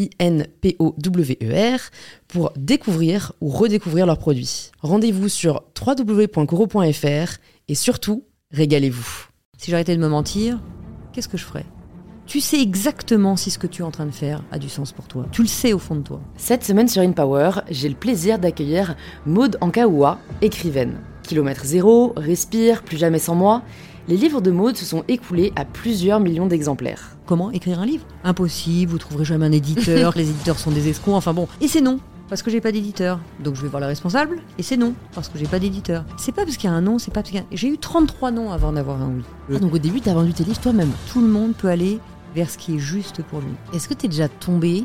I-N-P-O-W-E-R, pour découvrir ou redécouvrir leurs produits. Rendez-vous sur www.coro.fr et surtout, régalez-vous. Si j'arrêtais de me mentir, qu'est-ce que je ferais? Tu sais exactement si ce que tu es en train de faire a du sens pour toi. Tu le sais au fond de toi. Cette semaine sur InPower, j'ai le plaisir d'accueillir Maude Ankaoua, écrivaine. Kilomètre zéro, Respire, Plus jamais sans moi. Les livres de Maude se sont écoulés à plusieurs millions d'exemplaires. Comment écrire un livre Impossible, vous trouverez jamais un éditeur, les éditeurs sont des escrocs, enfin bon. Et c'est non, parce que j'ai pas d'éditeur. Donc je vais voir le responsable, et c'est non, parce que j'ai pas d'éditeur. C'est pas parce qu'il y a un non, c'est pas parce qu'il y a... J'ai eu 33 noms avant d'avoir un oui. Ah, donc au début, t'as vendu tes livres toi-même Tout le monde peut aller vers ce qui est juste pour lui. Est-ce que t'es déjà tombé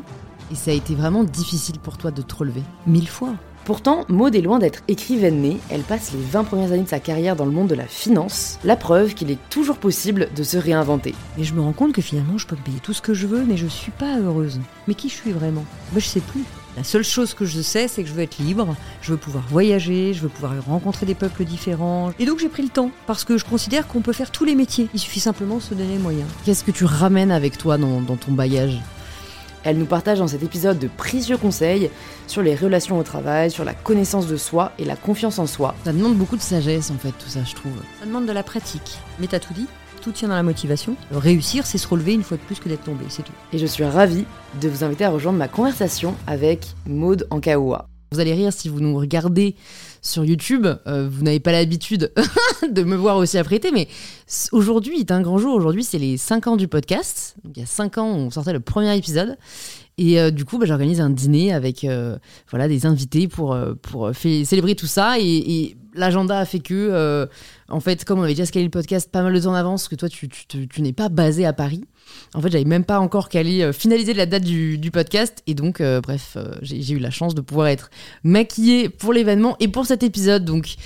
et ça a été vraiment difficile pour toi de te relever? Mille fois. Pourtant, Maud est loin d'être écrivaine née, elle passe les 20 premières années de sa carrière dans le monde de la finance, la preuve qu'il est toujours possible de se réinventer. Mais je me rends compte que finalement, je peux me payer tout ce que je veux, mais je suis pas heureuse. Mais qui je suis vraiment? Moi, je sais plus. La seule chose que je sais, c'est que je veux être libre, je veux pouvoir voyager, je veux pouvoir rencontrer des peuples différents. Et donc j'ai pris le temps, parce que je considère qu'on peut faire tous les métiers. Il suffit simplement de se donner les moyens. Qu'est-ce que tu ramènes avec toi dans, dans ton bagage? Elle nous partage dans cet épisode de précieux conseils sur les relations au travail, sur la connaissance de soi et la confiance en soi. Ça demande beaucoup de sagesse en fait, tout ça, je trouve. Ça demande de la pratique. Mais t'as tout dit tout tient dans la motivation. Réussir, c'est se relever une fois de plus que d'être tombé, c'est tout. Et je suis ravie de vous inviter à rejoindre ma conversation avec Maude Ankaoua. Vous allez rire si vous nous regardez sur YouTube. Euh, vous n'avez pas l'habitude de me voir aussi apprêter, mais aujourd'hui est un grand jour. Aujourd'hui, c'est les 5 ans du podcast. Donc, il y a 5 ans, on sortait le premier épisode. Et euh, du coup, bah, j'organise un dîner avec euh, voilà, des invités pour, pour célébrer tout ça. Et, l'agenda a fait que, en fait, comme on avait déjà scalé le podcast pas mal de temps en avance, que toi, tu, n'es pas basé à Paris. En fait, j'avais même pas encore calé, euh, finalisé la date du, podcast. Et donc, euh, bref, euh, j'ai eu la chance de pouvoir être maquillée pour l'événement et pour cet épisode. Donc,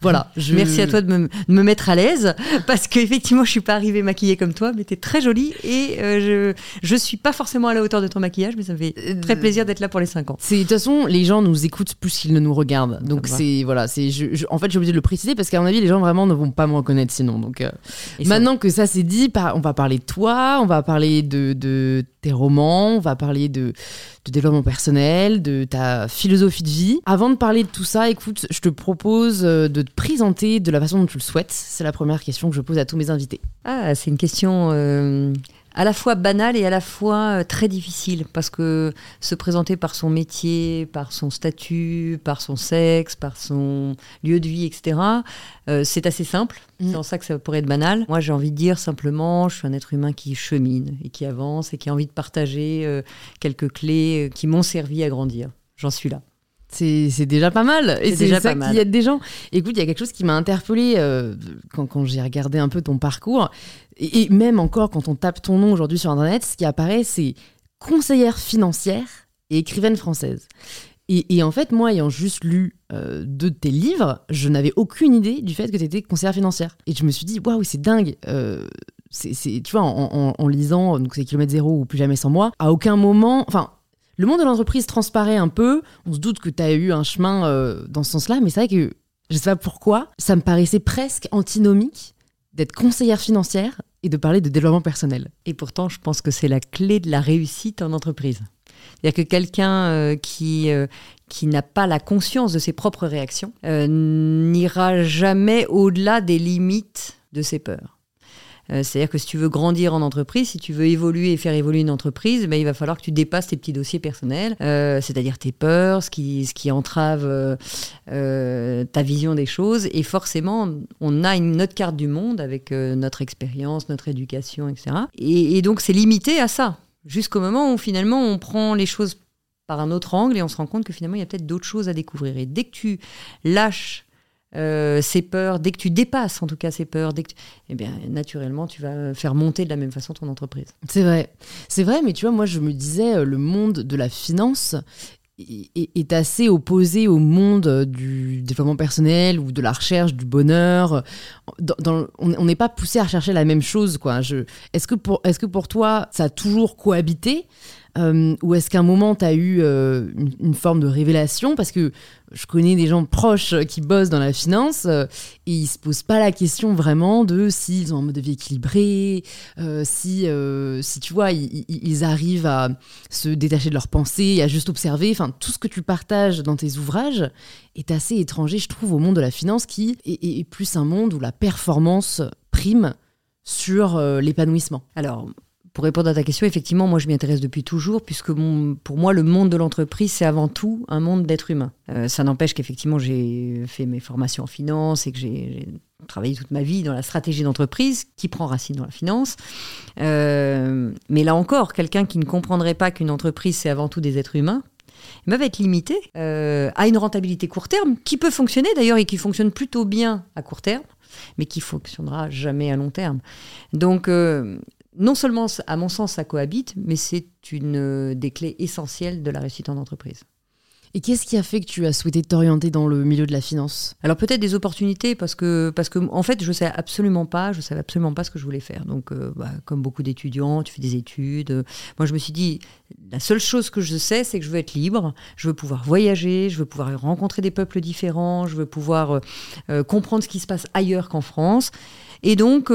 voilà. Merci à toi de me, me mettre à l'aise parce qu'effectivement, je suis pas arrivée maquillée comme toi, mais tu es très jolie et je je suis pas forcément à la hauteur de ton maquillage, mais ça me fait très plaisir d'être là pour les 5 ans. C'est de toute façon, les gens nous écoutent plus qu'ils ne nous regardent. Donc c'est voilà, c'est en fait j'ai oublié de le préciser parce qu'à mon avis, les gens vraiment ne vont pas me reconnaître sinon. Donc maintenant que ça c'est dit, on va parler de toi, on va parler de, tes romans, on va parler de, développement personnel, de ta philosophie de vie. Avant de parler de tout ça, écoute, je te propose euh, de te présenter de la façon dont tu le souhaites. C'est la première question que je pose à tous mes invités. Ah, c'est une question euh, à la fois banal et à la fois euh, très difficile parce que se présenter par son métier, par son statut, par son sexe, par son lieu de vie, etc., euh, c'est assez simple. Mm. C'est en ça que ça pourrait être banal. Moi, j'ai envie de dire simplement, je suis un être humain qui chemine et qui avance et qui a envie de partager euh, quelques clés qui m'ont servi à grandir. J'en suis là. C'est déjà pas mal. Et c'est déjà ça qu'il y a des gens. Écoute, il y a quelque chose qui m'a interpellée euh, quand, quand j'ai regardé un peu ton parcours. Et, même encore, quand on tape ton nom aujourd'hui sur Internet, ce qui apparaît, c'est conseillère financière et écrivaine française. Et, en fait, moi, ayant juste lu euh, deux de tes livres, je n'avais aucune idée du fait que tu étais conseillère financière. Et je me suis dit, waouh, c'est dingue. Euh, c'est, tu vois, en, en lisant, donc c'est kilomètre zéro ou plus jamais sans moi, à aucun moment, enfin, le monde de l'entreprise transparaît un peu. On se doute que tu as eu un chemin euh, dans ce sens-là, mais c'est vrai que je sais pas pourquoi, ça me paraissait presque antinomique d'être conseillère financière et de parler de développement personnel. Et pourtant, je pense que c'est la clé de la réussite en entreprise. C'est-à-dire que quelqu'un euh, qui, euh, qui n'a pas la conscience de ses propres réactions n'ira jamais au-delà des limites de ses peurs. Euh, C'est-à-dire que si tu veux grandir en entreprise, si tu veux évoluer et faire évoluer une entreprise, ben, il va falloir que tu dépasses tes petits dossiers personnels, euh, c'est-à-dire tes peurs, ce qui, ce qui entrave euh, ta vision des choses. Et forcément, on a une autre carte du monde avec notre expérience, notre éducation, etc. Et, et donc, c'est limité à ça, jusqu'au moment où finalement on prend les choses par un autre angle et on se rend compte que finalement il y a peut-être d'autres choses à découvrir. Et dès que tu lâches euh, ces peurs, dès que tu dépasses en tout cas ces peurs, dès que eh bien naturellement tu vas faire monter de la même façon ton entreprise. C'est vrai. C'est vrai, mais tu vois, moi, je me disais, euh, le monde de la finance est, est- est assez opposé au monde euh, du développement personnel ou de la recherche du bonheur. On n'est pas poussé à rechercher la même chose, quoi. Est-ce que, pour- est-ce que pour toi, ça a toujours cohabité? Euh, ou est-ce qu'à un moment, tu as eu euh, une, forme de révélation? Parce que je connais des gens proches qui bossent dans la finance euh, et ils se posent pas la question vraiment de s'ils ont un mode de vie équilibré, si, si tu vois, ils, arrivent à se détacher de leurs pensées, à juste observer. Enfin, tout ce que tu partages dans tes ouvrages est assez étranger, je trouve, au monde de la finance qui est, est- plus un monde où la performance prime sur l'épanouissement. Alors pour répondre à ta question, effectivement, moi je m'y intéresse depuis toujours, puisque pour moi le monde de l'entreprise c'est avant tout un monde d'êtres humains. Euh, ça n'empêche qu'effectivement j'ai fait mes formations en finance et que j'ai travaillé toute ma vie dans la stratégie d'entreprise qui prend racine dans la finance. Euh, mais là encore, quelqu'un qui ne comprendrait pas qu'une entreprise c'est avant tout des êtres humains, ben, va être limité euh, à une rentabilité court terme qui peut fonctionner d'ailleurs et qui fonctionne plutôt bien à court terme, mais qui fonctionnera jamais à long terme. Donc non seulement, à mon sens, ça cohabite, mais c'est une euh, des clés essentielles de la réussite en entreprise. Et qu'est-ce qui a fait que tu as souhaité t'orienter dans le milieu de la finance? Alors peut-être des opportunités parce que parce que en fait je savais absolument pas, je savais absolument pas ce que je voulais faire. Donc euh, bah, comme beaucoup d'étudiants, tu fais des études. Euh, Moi je me suis dit la seule chose que je sais c'est que je veux être libre, je veux pouvoir voyager, je veux pouvoir rencontrer des peuples différents, je veux pouvoir euh, comprendre ce qui se passe ailleurs qu'en France. Et donc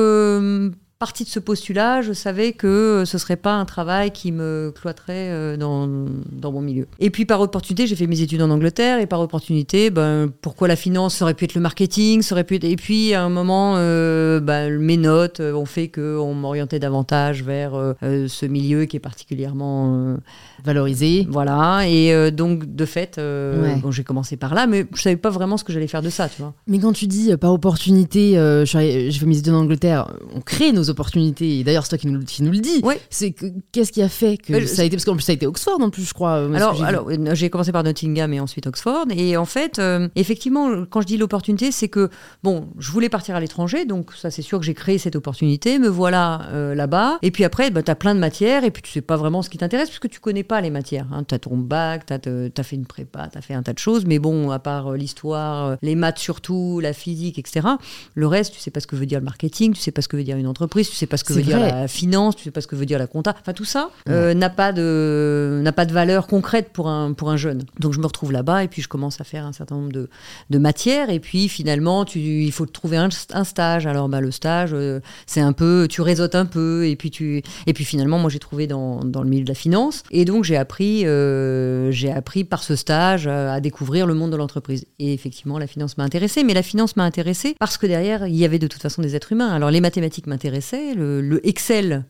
partie de ce postulat, je savais que ce serait pas un travail qui me cloîtrait euh, dans, dans mon milieu. Et puis par opportunité, j'ai fait mes études en Angleterre et par opportunité, ben, pourquoi la finance ça aurait pu être le marketing, ça aurait pu être... Et puis à un moment, euh, ben, mes notes euh, ont fait qu'on m'orientait davantage vers euh, euh, ce milieu qui est particulièrement... euh, Valorisé voilà, et euh, donc de fait, euh, Ouais. bon, j'ai commencé par là, mais je savais pas vraiment ce que j'allais faire de ça, tu vois. Mais quand tu dis euh, par opportunité, euh, je fait mes études en Angleterre, on crée nos opportunités. Et d'ailleurs, c'est toi qui nous, qui nous le dis. Ouais. C'est que- qu'est-ce qui a fait que ça a été parce qu'en plus ça a été Oxford en plus, je crois. euh, Alors, alors euh, j'ai commencé par Nottingham et ensuite Oxford. Et en fait, euh, effectivement, quand je dis l'opportunité, c'est que, bon, je voulais partir à l'étranger, donc ça, c'est sûr que j'ai créé cette opportunité. Me voilà euh, là-bas. Et puis après, bah, tu as plein de matières et puis tu sais pas vraiment ce qui t'intéresse puisque tu connais pas les matières. Hein. Tu as ton bac, tu as, fait une prépa, tu as fait un tas de choses. Mais bon, à part l'histoire, les maths surtout, la physique, etc., le reste, tu sais pas ce que veut dire le marketing, tu sais pas ce que veut dire une entreprise, tu sais pas ce que veut dire la finance, tu sais pas ce que veut dire la compta. Enfin, tout ça euh, n'a pas de n'a pas de valeur concrète pour un pour un jeune. Donc je me retrouve là-bas et puis je commence à faire un certain nombre de, de matières et puis finalement tu il faut trouver un, un stage. Alors bah le stage euh, c'est un peu tu réseautes un peu et puis tu et puis finalement moi j'ai trouvé dans, dans le milieu de la finance et donc j'ai appris euh, j'ai appris par ce stage à découvrir le monde de l'entreprise. Et effectivement la finance m'a intéressée, mais la finance m'a intéressée parce que derrière il y avait de toute façon des êtres humains. Alors les mathématiques m'intéressaient, le, le Excel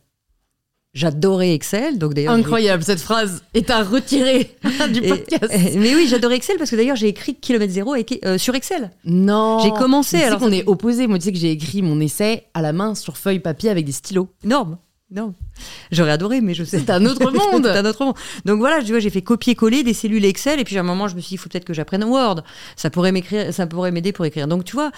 J'adorais Excel, donc d'ailleurs. Incroyable cette phrase est à retirer du podcast. et- mais oui, j'adorais Excel parce que d'ailleurs j'ai écrit kilomètre zéro euh, sur Excel. non. J'ai commencé, Tu sais alors qu'on est opposés. Moi, tu sais que j'ai écrit mon essai à la main sur feuille papier avec des stylos. Énorme. Non. J'aurais adoré, mais je sais. C'est un autre monde. C'est un autre monde. Donc voilà, tu vois, j'ai fait copier-coller des cellules Excel et puis à un moment, je me suis dit, il faut peut-être que j'apprenne Word. Ça pourrait m'écrire, ça pourrait m'aider pour écrire. Donc tu vois,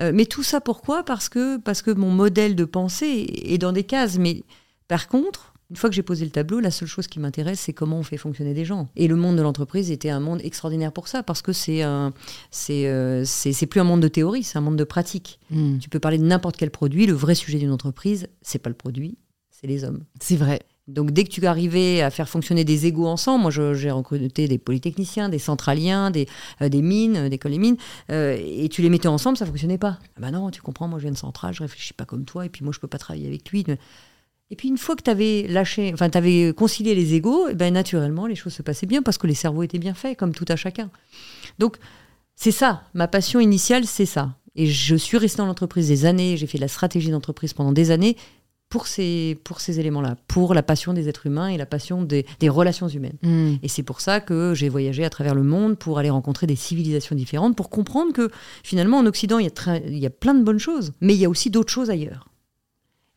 euh, mais tout ça pourquoi? Parce que parce que mon modèle de pensée est dans des cases. Mais par contre, une fois que j'ai posé le tableau, la seule chose qui m'intéresse, c'est comment on fait fonctionner des gens. Et le monde de l'entreprise était un monde extraordinaire pour ça, parce que c'est un, c'est, euh, c'est, plus un monde de théorie, c'est un monde de pratique. Hmm, Tu peux parler de n'importe quel produit, le vrai sujet d'une entreprise, c'est pas le produit, c'est les hommes. c'est vrai. Donc dès que tu arrivais à faire fonctionner des égaux ensemble, moi j'ai recruté des polytechniciens, des centraliens, des, euh, des mines, euh, des écoles des mines, euh, et tu les mettais ensemble, ça fonctionnait pas. Ah bah non, tu comprends, moi je viens de centrale, je réfléchis pas comme toi, et puis moi je peux pas travailler avec lui. Et puis une fois que tu avais lâché, enfin tu avais concilié les égaux, et ben naturellement les choses se passaient bien parce que les cerveaux étaient bien faits, comme tout à chacun. Donc c'est ça, ma passion initiale, c'est ça. Et je suis restée dans l'entreprise des années, j'ai fait de la stratégie d'entreprise pendant des années pour ces, pour ces éléments-là, pour la passion des êtres humains et la passion des, des relations humaines. Hmm. Et c'est pour ça que j'ai voyagé à travers le monde pour aller rencontrer des civilisations différentes, pour comprendre que finalement en Occident, il y a, très- il y a plein de bonnes choses, mais il y a aussi d'autres choses ailleurs.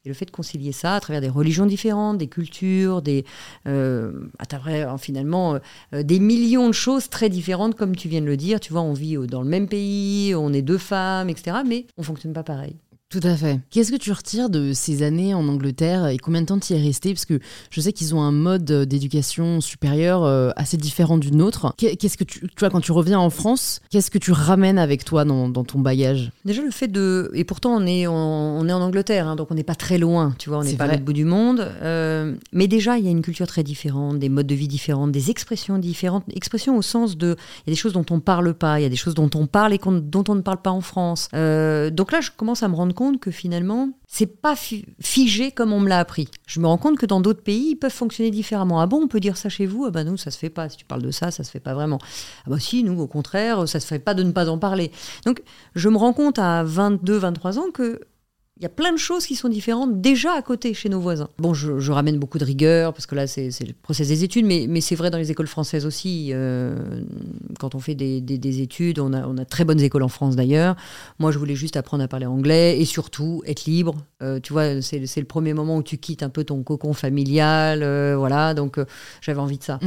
Et le fait de concilier ça à travers des religions différentes, des cultures, des, euh, à travers finalement euh, des millions de choses très différentes, comme tu viens de le dire. Tu vois, on vit euh, dans le même pays, on est deux femmes, etc. Mais on fonctionne pas pareil. Tout à fait. Qu'est-ce que tu retires de ces années en Angleterre et combien de temps tu y es resté? Parce que je sais qu'ils ont un mode d'éducation supérieure euh, assez différent du nôtre. Qu'est- Qu'est-ce que tu, tu vois, quand tu reviens en France, qu'est-ce que tu ramènes avec toi dans, dans ton bagage? Déjà le fait de et pourtant on est en, on est en Angleterre hein, donc on n'est pas très loin tu vois on n'est pas l'autre bout du monde euh, mais déjà il y a une culture très différente des modes de vie différents des expressions différentes expressions au sens de il y a des choses dont on parle pas il y a des choses dont on parle et dont on ne parle pas en France Euh, donc là je commence à me rendre compte que finalement c'est pas fi- figé comme on me l'a appris. Je me rends compte que dans d'autres pays ils peuvent fonctionner différemment. Ah bon on peut dire ça chez vous? Ah bah nous ça se fait pas. Si tu parles de ça ça se fait pas vraiment. Ah bah si nous au contraire ça se fait pas de ne pas en parler. Donc je me rends compte à 22, 23 ans que il y a plein de choses qui sont différentes déjà à côté chez nos voisins. Bon, je, je ramène beaucoup de rigueur parce que là, c'est le process des études, mais, mais c'est vrai dans les écoles françaises aussi. euh, quand on fait des, des- des études, on a, on a de très bonnes écoles en France d'ailleurs. Moi, je voulais juste apprendre à parler anglais et surtout être libre. Euh, tu vois, c'est le premier moment où tu quittes un peu ton cocon familial. euh, voilà, donc j'avais envie de ça.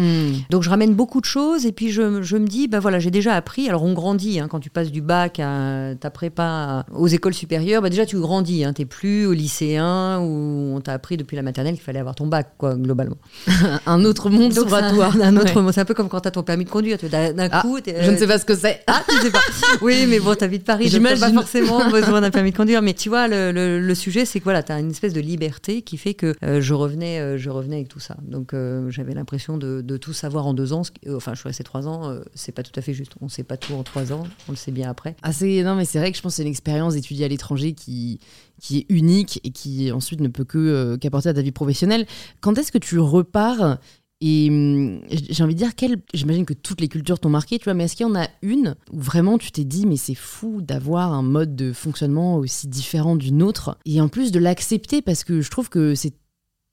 Donc je ramène beaucoup de choses et puis je, je me dis, ben voilà, j'ai déjà appris. Alors on grandit, hein, quand tu passes du bac à ta prépa aux écoles supérieures, bah déjà tu grandis, hein, t'es plus au lycéen où on t'a appris depuis la maternelle qu'il fallait avoir ton bac, quoi, globalement. Un autre monde Donc, s'ouvre à c'est toi. un, autre Ouais. moment. C'est un peu comme quand t'as ton permis de conduire, d'un Ah, coup, Je ne euh, sais pas ce que c'est. ah, tu sais pas. Oui, mais bon, t'habites Paris, donc t'as pas forcément besoin d'un permis de conduire. Mais tu vois, le, le- le sujet, c'est que voilà, t'as une espèce de liberté qui fait que euh, je revenais, euh, je revenais avec tout ça. Donc euh, j'avais l'impression de, de tout savoir en deux ans. enfin, je suis restée trois ans. c'est pas tout à fait juste. On sait pas tout en trois ans. On le sait bien après. Ah, c'est- non, mais c'est vrai que je pense que c'est une expérience d'étudier à l'étranger qui, qui est unique et qui ensuite ne peut que euh, qu'apporter à ta vie professionnelle. Quand est-ce que tu repars et hum, j'ai envie de dire, quelle- j'imagine que toutes les cultures t'ont marqué, tu vois, mais est-ce qu'il y en a une où vraiment tu t'es dit, mais c'est fou d'avoir un mode de fonctionnement aussi différent du nôtre et en plus de l'accepter parce que je trouve que c'est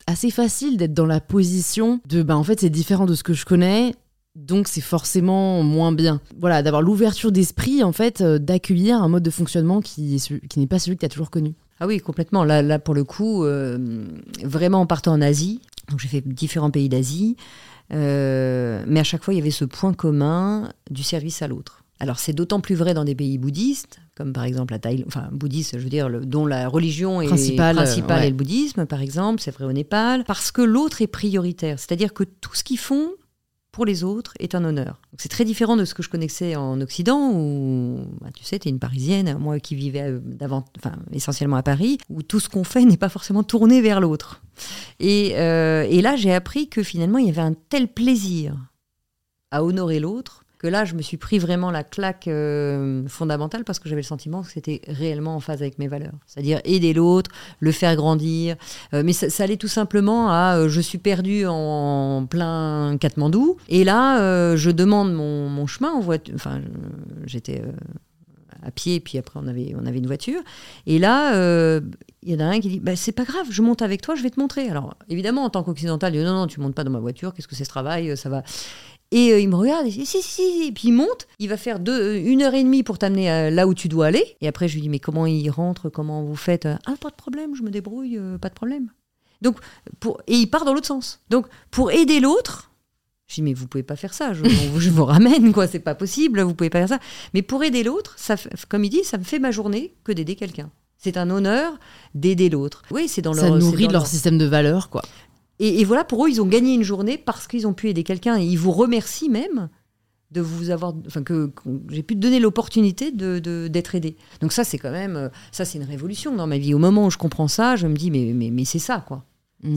assez facile d'être dans la position de, bah en fait, c'est différent de ce que je connais, donc c'est forcément moins bien. Voilà, d'avoir l'ouverture d'esprit, en fait, euh, d'accueillir un mode de fonctionnement qui, qui n'est pas celui que tu as toujours connu. Ah oui, complètement. Là, là pour le coup, euh, vraiment en partant en Asie, donc j'ai fait différents pays d'Asie, euh, mais à chaque fois il y avait ce point commun du service à l'autre. Alors c'est d'autant plus vrai dans des pays bouddhistes, comme par exemple la Thaïlande, enfin bouddhiste, je veux dire, le- dont la religion est Principale, principale euh, ouais. est le bouddhisme, par exemple, c'est vrai au Népal, parce que l'autre est prioritaire. C'est-à-dire que tout ce qu'ils font pour les autres est un honneur. C'est très différent de ce que je connaissais en Occident, où bah, tu sais, tu es une Parisienne, moi qui vivais euh, enfin, essentiellement à Paris, où tout ce qu'on fait n'est pas forcément tourné vers l'autre. Et, euh, et là, j'ai appris que finalement, il y avait un tel plaisir à honorer l'autre là, je me suis pris vraiment la claque euh, fondamentale parce que j'avais le sentiment que c'était réellement en phase avec mes valeurs. C'est-à-dire aider l'autre, le faire grandir. Euh, mais ça, allait tout simplement à euh, je suis perdu en plein Katmandou et là, je demande mon, chemin en voiture. Enfin, j'étais. à pied, puis après on avait, on avait une voiture. Et là, il y en a un qui dit bah, C'est pas grave, je monte avec toi, je vais te montrer. Alors évidemment, en tant qu'occidental, il dit Non, non, tu montes pas dans ma voiture, qu'est-ce que c'est ce travail Ça va. Et euh, il me regarde, et dit, si, si, si, et puis il monte, il va faire deux, une heure et demie pour t'amener euh, là où tu dois aller. Et après, je lui dis, mais comment il rentre, comment vous faites Ah, pas de problème, je me débrouille, euh, pas de problème. Donc, pour, et il part dans l'autre sens. Donc, pour aider l'autre, je dis, mais vous pouvez pas faire ça, je, vous ramène, quoi, c'est pas possible, vous pouvez pas faire ça. Mais pour aider l'autre, ça, comme il dit, ça me fait ma journée que d'aider quelqu'un. C'est un honneur d'aider l'autre. Oui, c'est dans Ça leur. c'est nourrit dans leur système de valeurs, quoi. Et, et voilà, pour eux, ils ont gagné une journée parce qu'ils ont pu aider quelqu'un. Et ils vous remercient même de vous avoir, enfin que, que j'ai pu te donner l'opportunité de, de- d'être aidé. Donc ça, c'est quand même, euh, ça c'est une révolution dans ma vie. Au moment où je comprends ça, je me dis mais mais, mais c'est ça quoi.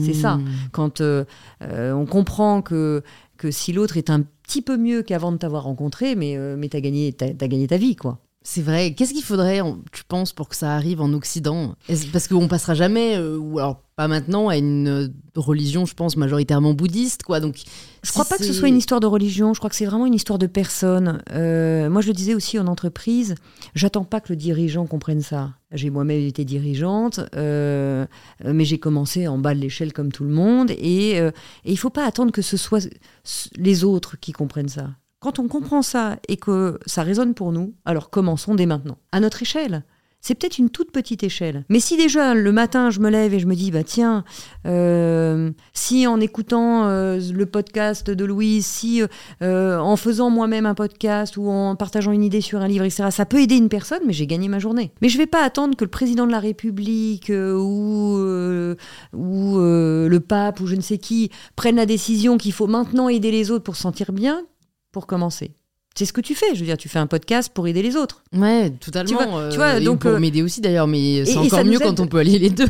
C'est ça. Mmh. Quand euh, euh, on comprend que que si l'autre est un petit peu mieux qu'avant de t'avoir rencontré, mais euh, mais t'as gagné t'as, t'as gagné ta vie quoi. C'est vrai. Qu'est-ce qu'il faudrait, tu penses, pour que ça arrive en Occident? Parce qu'on passera jamais, euh, ou alors pas maintenant, à une euh, religion, je pense, majoritairement bouddhiste, quoi. Donc, Je crois pas que ce soit une histoire de religion, je crois que c'est vraiment une histoire de personne. Euh, moi, je le disais aussi en entreprise, j'attends pas que le dirigeant comprenne ça. J'ai moi-même été dirigeante, euh, mais j'ai commencé en bas de l'échelle comme tout le monde, et, et il faut pas attendre que ce soit les autres qui comprennent ça. Quand on comprend ça et que ça résonne pour nous, alors commençons dès maintenant, à notre échelle. C'est peut-être une toute petite échelle. Mais si déjà le matin je me lève et je me dis, bah tiens, euh, si en écoutant euh, le podcast de Louise, si euh, en faisant moi-même un podcast ou en partageant une idée sur un livre, etc., ça peut aider une personne, mais j'ai gagné ma journée. Mais je vais pas attendre que le président de la République euh, ou, ou le pape ou je ne sais qui prenne la décision qu'il faut maintenant aider les autres pour se sentir bien pour commencer. C'est ce que tu fais. Je veux dire, tu fais un podcast pour aider les autres. Ouais, totalement. Tu vois- euh, tu vois, et donc, pour euh, m'aider aussi d'ailleurs, mais c'est et encore mieux aide- quand on peut allier les deux.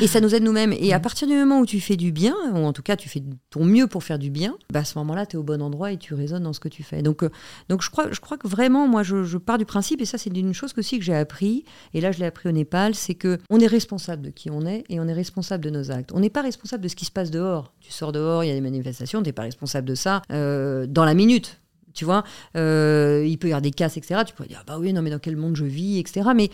Et ça nous aide nous-mêmes. Et à partir du moment où tu fais du bien, ou en tout cas tu fais ton mieux pour faire du bien, bah à ce moment-là, tu es au bon endroit et tu résonnes dans ce que tu fais. Donc, euh, donc je, crois, je crois que vraiment, moi, je, je pars du principe, et ça, c'est une chose que aussi que j'ai appris, et là, je l'ai appris au Népal, c'est que on est responsable de qui on est et on est responsable de nos actes. On n'est pas responsable de ce qui se passe dehors. Tu sors dehors, il y a des manifestations, tu n'es pas responsable de ça euh, dans la minute. Tu vois, Euh, il peut y avoir des casses, etc. Tu peux dire, bah oui, non, mais dans quel monde je vis, etc. Mais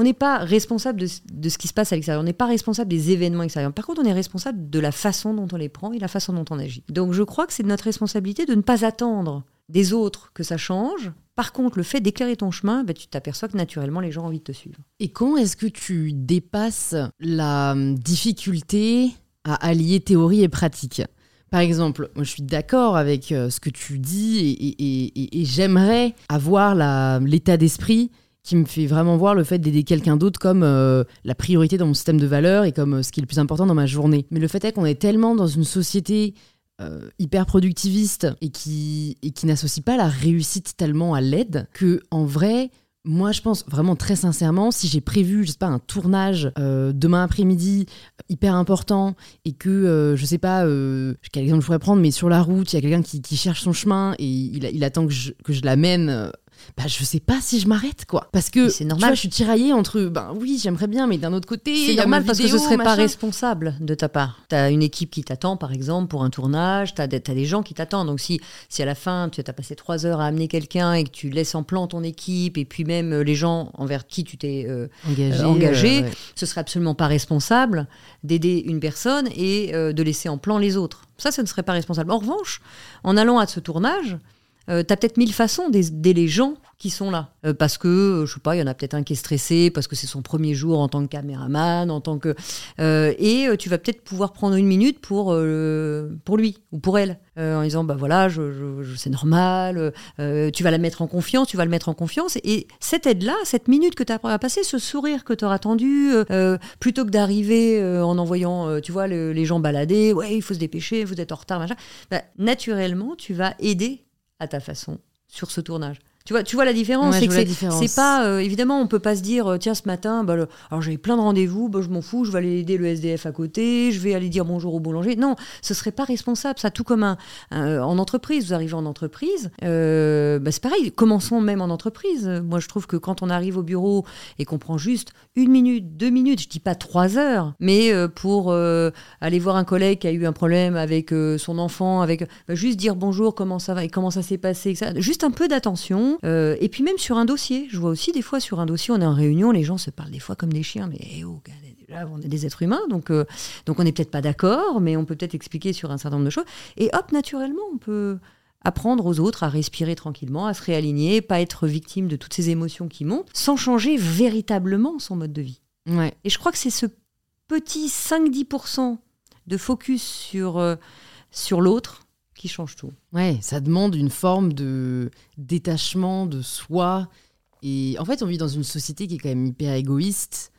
on n'est pas responsable de, ce- qui se passe à l'extérieur. On n'est pas responsable des événements extérieurs. Par contre, on est responsable de la façon dont on les prend et la façon dont on agit. Donc, je crois que c'est de notre responsabilité de ne pas attendre des autres que ça change. Par contre, le fait d'éclairer ton chemin, ben, tu t'aperçois que naturellement, les gens ont envie de te suivre. Et quand est-ce que tu dépasses la hum, difficulté à allier théorie et pratique? Par exemple, je suis d'accord avec euh, ce que tu dis et, j'aimerais avoir l'état d'esprit qui me fait vraiment voir le fait d'aider quelqu'un d'autre comme euh, la priorité dans mon système de valeurs et comme euh, ce qui est le plus important dans ma journée. Mais le fait est qu'on est tellement dans une société euh, hyper productiviste et qui, et qui n'associe pas la réussite tellement à l'aide que en vrai moi, je pense vraiment très sincèrement, si j'ai prévu, je sais pas, un tournage demain après-midi hyper important et que, euh, je sais pas, euh, quel exemple je pourrais prendre, mais sur la route, il y a quelqu'un qui, qui cherche son chemin et il, il attend que je, que je l'amène. Bah, je sais pas si je m'arrête, quoi. Parce que, c'est tu normal. vois, je suis tiraillée entre, ben oui, j'aimerais bien, mais d'un autre côté, C'est normal ma parce que ce serait pas responsable de ta part. Tu as une équipe qui t'attend, par exemple, pour un tournage, tu as, des gens qui t'attendent. Donc si, si à la fin, tu as passé trois heures à amener quelqu'un et que tu laisses en plan ton équipe et puis même euh, les gens envers qui tu t'es euh, engagé, euh, engagé, euh, ouais. ce serait absolument pas responsable d'aider une personne et euh, de laisser en plan les autres. Ça, ce ne serait pas responsable. En revanche, en allant à ce tournage, euh, tu as peut-être mille façons d'aider les gens qui sont là. Euh, parce que, euh, je sais pas, il y en a peut-être un qui est stressé, parce que c'est son premier jour en tant que caméraman, en tant que... euh, et tu vas peut-être pouvoir prendre une minute pour, pour lui ou pour elle, en disant, bah voilà, je, c'est normal, tu vas la mettre en confiance, tu vas le mettre en confiance. Et cette aide-là, cette minute que tu as passé, ce sourire que tu auras euh, plutôt que d'arriver en envoyant, tu vois, le- les gens balader, ouais, il faut se dépêcher, vous êtes en retard, machin, bah, naturellement, tu vas aider à ta façon sur ce tournage. Tu vois, tu vois la différence, Ouais, c'est pas euh, évidemment on peut pas se dire euh, tiens ce matin bah, le- alors j'avais plein de rendez-vous bah, je m'en fous je vais aller aider le SDF à côté je vais aller dire bonjour au boulanger. Non ce serait pas responsable ça tout comme un, un- en entreprise vous arrivez en entreprise euh, bah, c'est pareil commençons même en entreprise. Moi je trouve que quand on arrive au bureau et qu'on prend juste une minute deux minutes je dis pas trois heures mais euh, pour aller voir un collègue qui a eu un problème avec son enfant avec bah, juste dire bonjour comment ça va et comment ça s'est passé etc. juste un peu d'attention euh, et puis même sur un dossier je vois aussi des fois sur un dossier on est en réunion les gens se parlent des fois comme des chiens mais eh oh, là on est des êtres humains donc euh, donc on n'est peut-être pas d'accord mais on peut peut-être expliquer sur un certain nombre de choses et hop naturellement on peut apprendre aux autres à respirer tranquillement, à se réaligner, pas être victime de toutes ces émotions qui montent, sans changer véritablement son mode de vie. Ouais. Et je crois que c'est ce petit 5-10% de focus sur, euh, sur l'autre qui change tout. Ouais, ça demande une forme de détachement de soi. Et en fait, on vit dans une société qui est quand même hyper égoïste.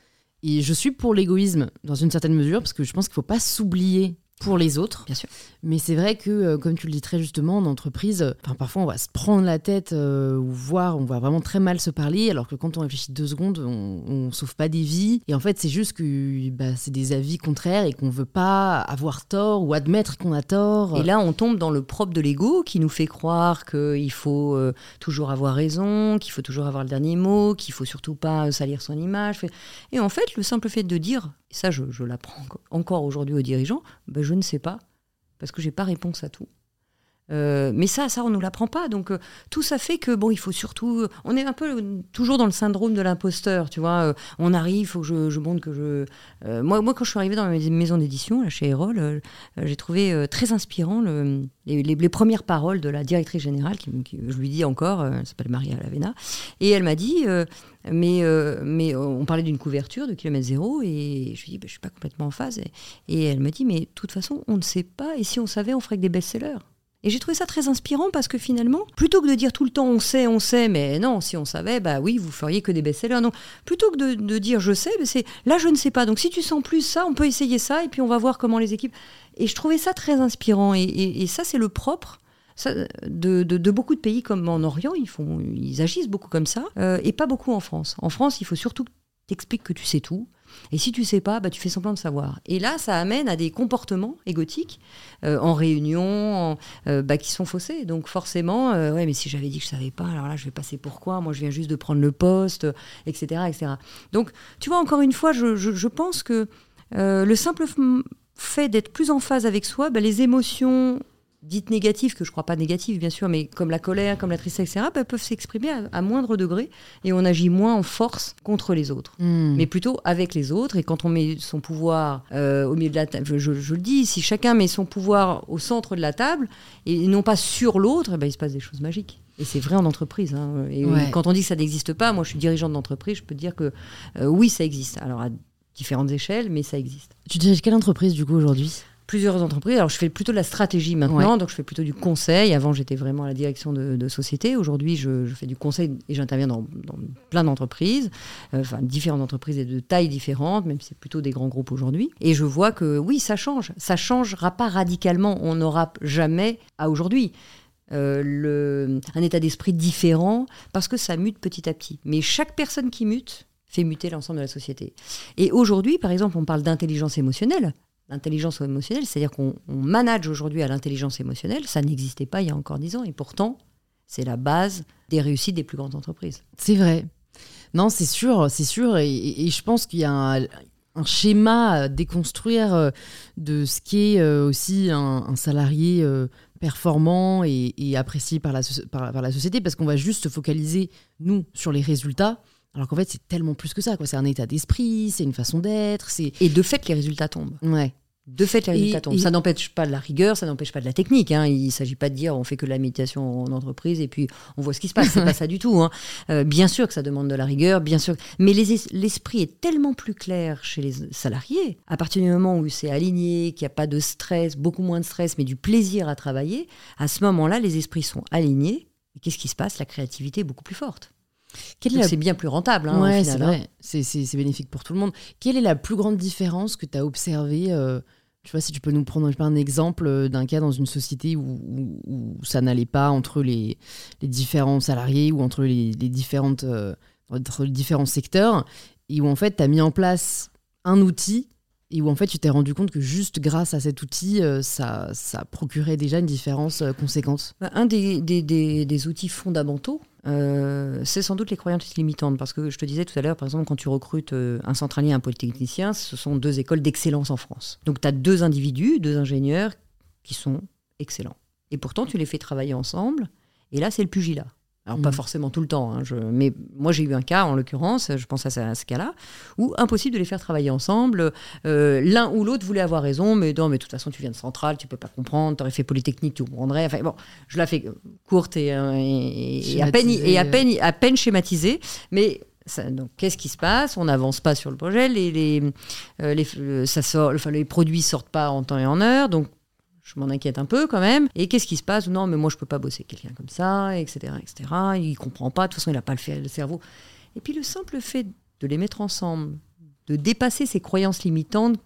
Et je suis pour l'égoïsme dans une certaine mesure, parce que je pense qu'il ne faut pas s'oublier pour les autres. Bien sûr. Mais c'est vrai que, euh, comme tu le dis très justement, en entreprise, euh, parfois on va se prendre la tête euh, ou voir, on va vraiment très mal se parler, alors que quand on réfléchit deux secondes, on, on sauve pas des vies. Et en fait, c'est juste que bah, c'est des avis contraires et qu'on veut pas avoir tort ou admettre qu'on a tort. Et là, on tombe dans le propre de l'ego qui nous fait croire qu'il faut toujours avoir raison, qu'il faut toujours avoir le dernier mot, qu'il faut surtout pas salir son image. Et en fait, le simple fait de dire, et ça je, l'apprends enco- encore aujourd'hui aux dirigeants, ben, je ne sais pas, parce que j'ai pas réponse à tout. Euh, mais ça, ça, on nous l'apprend pas. Donc, euh, tout ça fait que, bon, il faut surtout. On est un peu euh, toujours dans le syndrome de l'imposteur, tu vois. Euh, on arrive, il faut que je, je montre que je. Euh, moi, moi, quand je suis arrivée dans ma maison d'édition, chez Erol, euh, euh, j'ai trouvé euh, très inspirant le, les, premières paroles de la directrice générale, qui, je lui dis encore, euh, elle s'appelle Maria Lavena, et elle m'a dit, euh, mais, euh, mais euh, on parlait d'une couverture de kilomètre zéro, et je lui dis, bah, je suis pas complètement en phase, et, et elle m'a dit, mais de toute façon, on ne sait pas, et si on savait, on ferait que des best-sellers. Et j'ai trouvé ça très inspirant parce que finalement, plutôt que de dire tout le temps on sait, on sait, mais non, si on savait, bah oui, vous feriez que des best-sellers. Donc plutôt que de, dire je sais, bah, c'est là je ne sais pas. Donc si tu sens plus ça, on peut essayer ça et puis on va voir comment les équipes. Et je trouvais ça très inspirant. Et, ça, c'est le propre. de, beaucoup de pays comme en Orient, ils agissent beaucoup comme ça, euh, et pas beaucoup en France. En France, il faut surtout que tu expliques que tu sais tout. Et si tu sais pas, bah, tu fais semblant de savoir. Et là, ça amène à des comportements égotiques euh, en réunion en- euh, bah, qui sont faussés. Donc forcément, euh, ouais, mais si j'avais dit que je savais pas, alors là, je vais passer pourquoi Moi, je viens juste de prendre le poste, etc., etc. Donc, tu vois, encore une fois, je, pense que le simple fait d'être plus en phase avec soi, bah, les émotions dites négatives, que je crois pas négatives bien sûr, mais comme la colère, comme la tristesse, etc., bah, peuvent s'exprimer à, à moindre degré et on agit moins en force contre les autres Hmm. mais plutôt avec les autres. Et quand on met son pouvoir euh, au milieu de la table, je, je- je le dis, si chacun met son pouvoir au centre de la table et non pas sur l'autre, ben, il se passe des choses magiques. Et c'est vrai en entreprise. hein. Et Ouais. quand on dit que ça n'existe pas, moi je suis dirigeante d'entreprise, je peux te dire que euh, oui, ça existe. Alors à différentes échelles, mais ça existe. Tu diriges quelle entreprise du coup aujourd'hui? Plusieurs entreprises. Alors, je fais plutôt de la stratégie maintenant, donc je fais plutôt du conseil. Avant, j'étais vraiment à la direction de, de société. Aujourd'hui, je, je fais du conseil et j'interviens dans, dans plein d'entreprises, euh, enfin différentes entreprises et de tailles différentes, même si c'est plutôt des grands groupes aujourd'hui. Et je vois que oui, ça change. Ça changera pas radicalement. On n'aura jamais à aujourd'hui. euh, le, un état d'esprit différent parce que ça mute petit à petit. Mais chaque personne qui mute fait muter l'ensemble de la société. Et aujourd'hui, par exemple, on parle d'intelligence émotionnelle. L'intelligence émotionnelle, c'est-à-dire qu'on on manage aujourd'hui à l'intelligence émotionnelle, ça n'existait pas il y a encore dix ans. Et pourtant, c'est la base des réussites des plus grandes entreprises. C'est vrai. Non, c'est sûr, c'est sûr. Et, et- et je pense qu'il y a un, un schéma à déconstruire euh, de ce qu'est euh, aussi un, un salarié euh, performant et, et apprécié par la, par, par la société, parce qu'on va juste se focaliser, nous, sur les résultats. Alors qu'en fait, c'est tellement plus que ça. quoi. C'est un état d'esprit, c'est une façon d'être. C'est Et de fait, les résultats tombent. ouais. De fait, résultats tombent. et- Ça n'empêche pas de la rigueur, ça n'empêche pas de la technique. hein. Il ne s'agit pas de dire on fait que de la méditation en entreprise et puis on voit ce qui se passe. C'est pas ça du tout. hein. Euh, bien sûr que ça demande de la rigueur, bien sûr. Mais les es- l'esprit est tellement plus clair chez les salariés. À partir du moment où c'est aligné, qu'il n'y a pas de stress, beaucoup moins de stress, mais du plaisir à travailler, à ce moment-là, les esprits sont alignés. Et qu'est-ce qui se passe? La créativité est beaucoup plus forte. La C'est bien plus rentable. hein, ouais, c'est hein. vrai. C'est- C'est bénéfique pour tout le monde. Quelle est la plus grande différence que tu as observée euh, Tu vois, si tu peux nous prendre un exemple euh, d'un cas dans une société où, où- où ça n'allait pas entre les, les différents salariés ou entre les, les différentes, euh, entre les différents secteurs, et où en fait tu as mis en place un outil et où en fait tu t'es rendu compte que juste grâce à cet outil, euh, ça, ça procurait déjà une différence euh, conséquente. Bah, Un des, des- des- outils fondamentaux, euh, c'est sans doute les croyances limitantes. Parce que je te disais tout à l'heure, par exemple, quand tu recrutes un centralier, un polytechnicien, ce sont deux écoles d'excellence en France. Donc tu as deux individus, deux ingénieurs qui sont excellents. Et pourtant, tu les fais travailler ensemble. Et là, c'est le pugilat. Alors, pas Mhm. forcément tout le temps, hein, je- mais moi j'ai eu un cas, en l'occurrence, je pense à ce, à ce cas-là, où impossible de les faire travailler ensemble. Euh, L'un ou l'autre voulait avoir raison, mais non, mais de toute façon, tu viens de Centrale, tu peux pas comprendre, tu aurais fait Polytechnique, tu comprendrais. Enfin, bon, je la fais courte et, euh, et- et à peine, Schématisée, et à euh. peine, à peine schématisée, mais. ça- donc, qu'est-ce qui se passe? On n'avance pas sur le projet. Les, les, euh, les, euh, ça sort, enfin, les produits sortent pas en temps et en heure. Donc, je m'en inquiète un peu quand même. Et qu'est-ce qui se passe? Non, mais moi, je peux pas bosser quelqu'un comme ça, etc., etc. Il comprend pas. De toute façon, il n'a pas le, fait- le cerveau. Et puis, le simple fait de les mettre ensemble, de dépasser ces croyances limitantes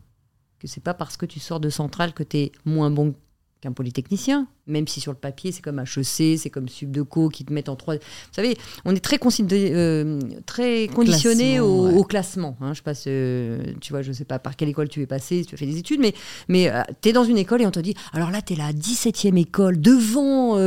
que c'est pas parce que tu sors de centrale que tu es moins bon qu'un polytechnicien, même si sur le papier c'est comme HEC, c'est comme Subdeco qui te mettent en trois. Vous savez, on est très, euh, très conditionné au, classement. Hein. Je passe, euh, tu vois, je sais pas par quelle école tu es passé, si tu as fait des études, mais, mais euh, tu es dans une école et on te dit alors là, tu es la 17e école devant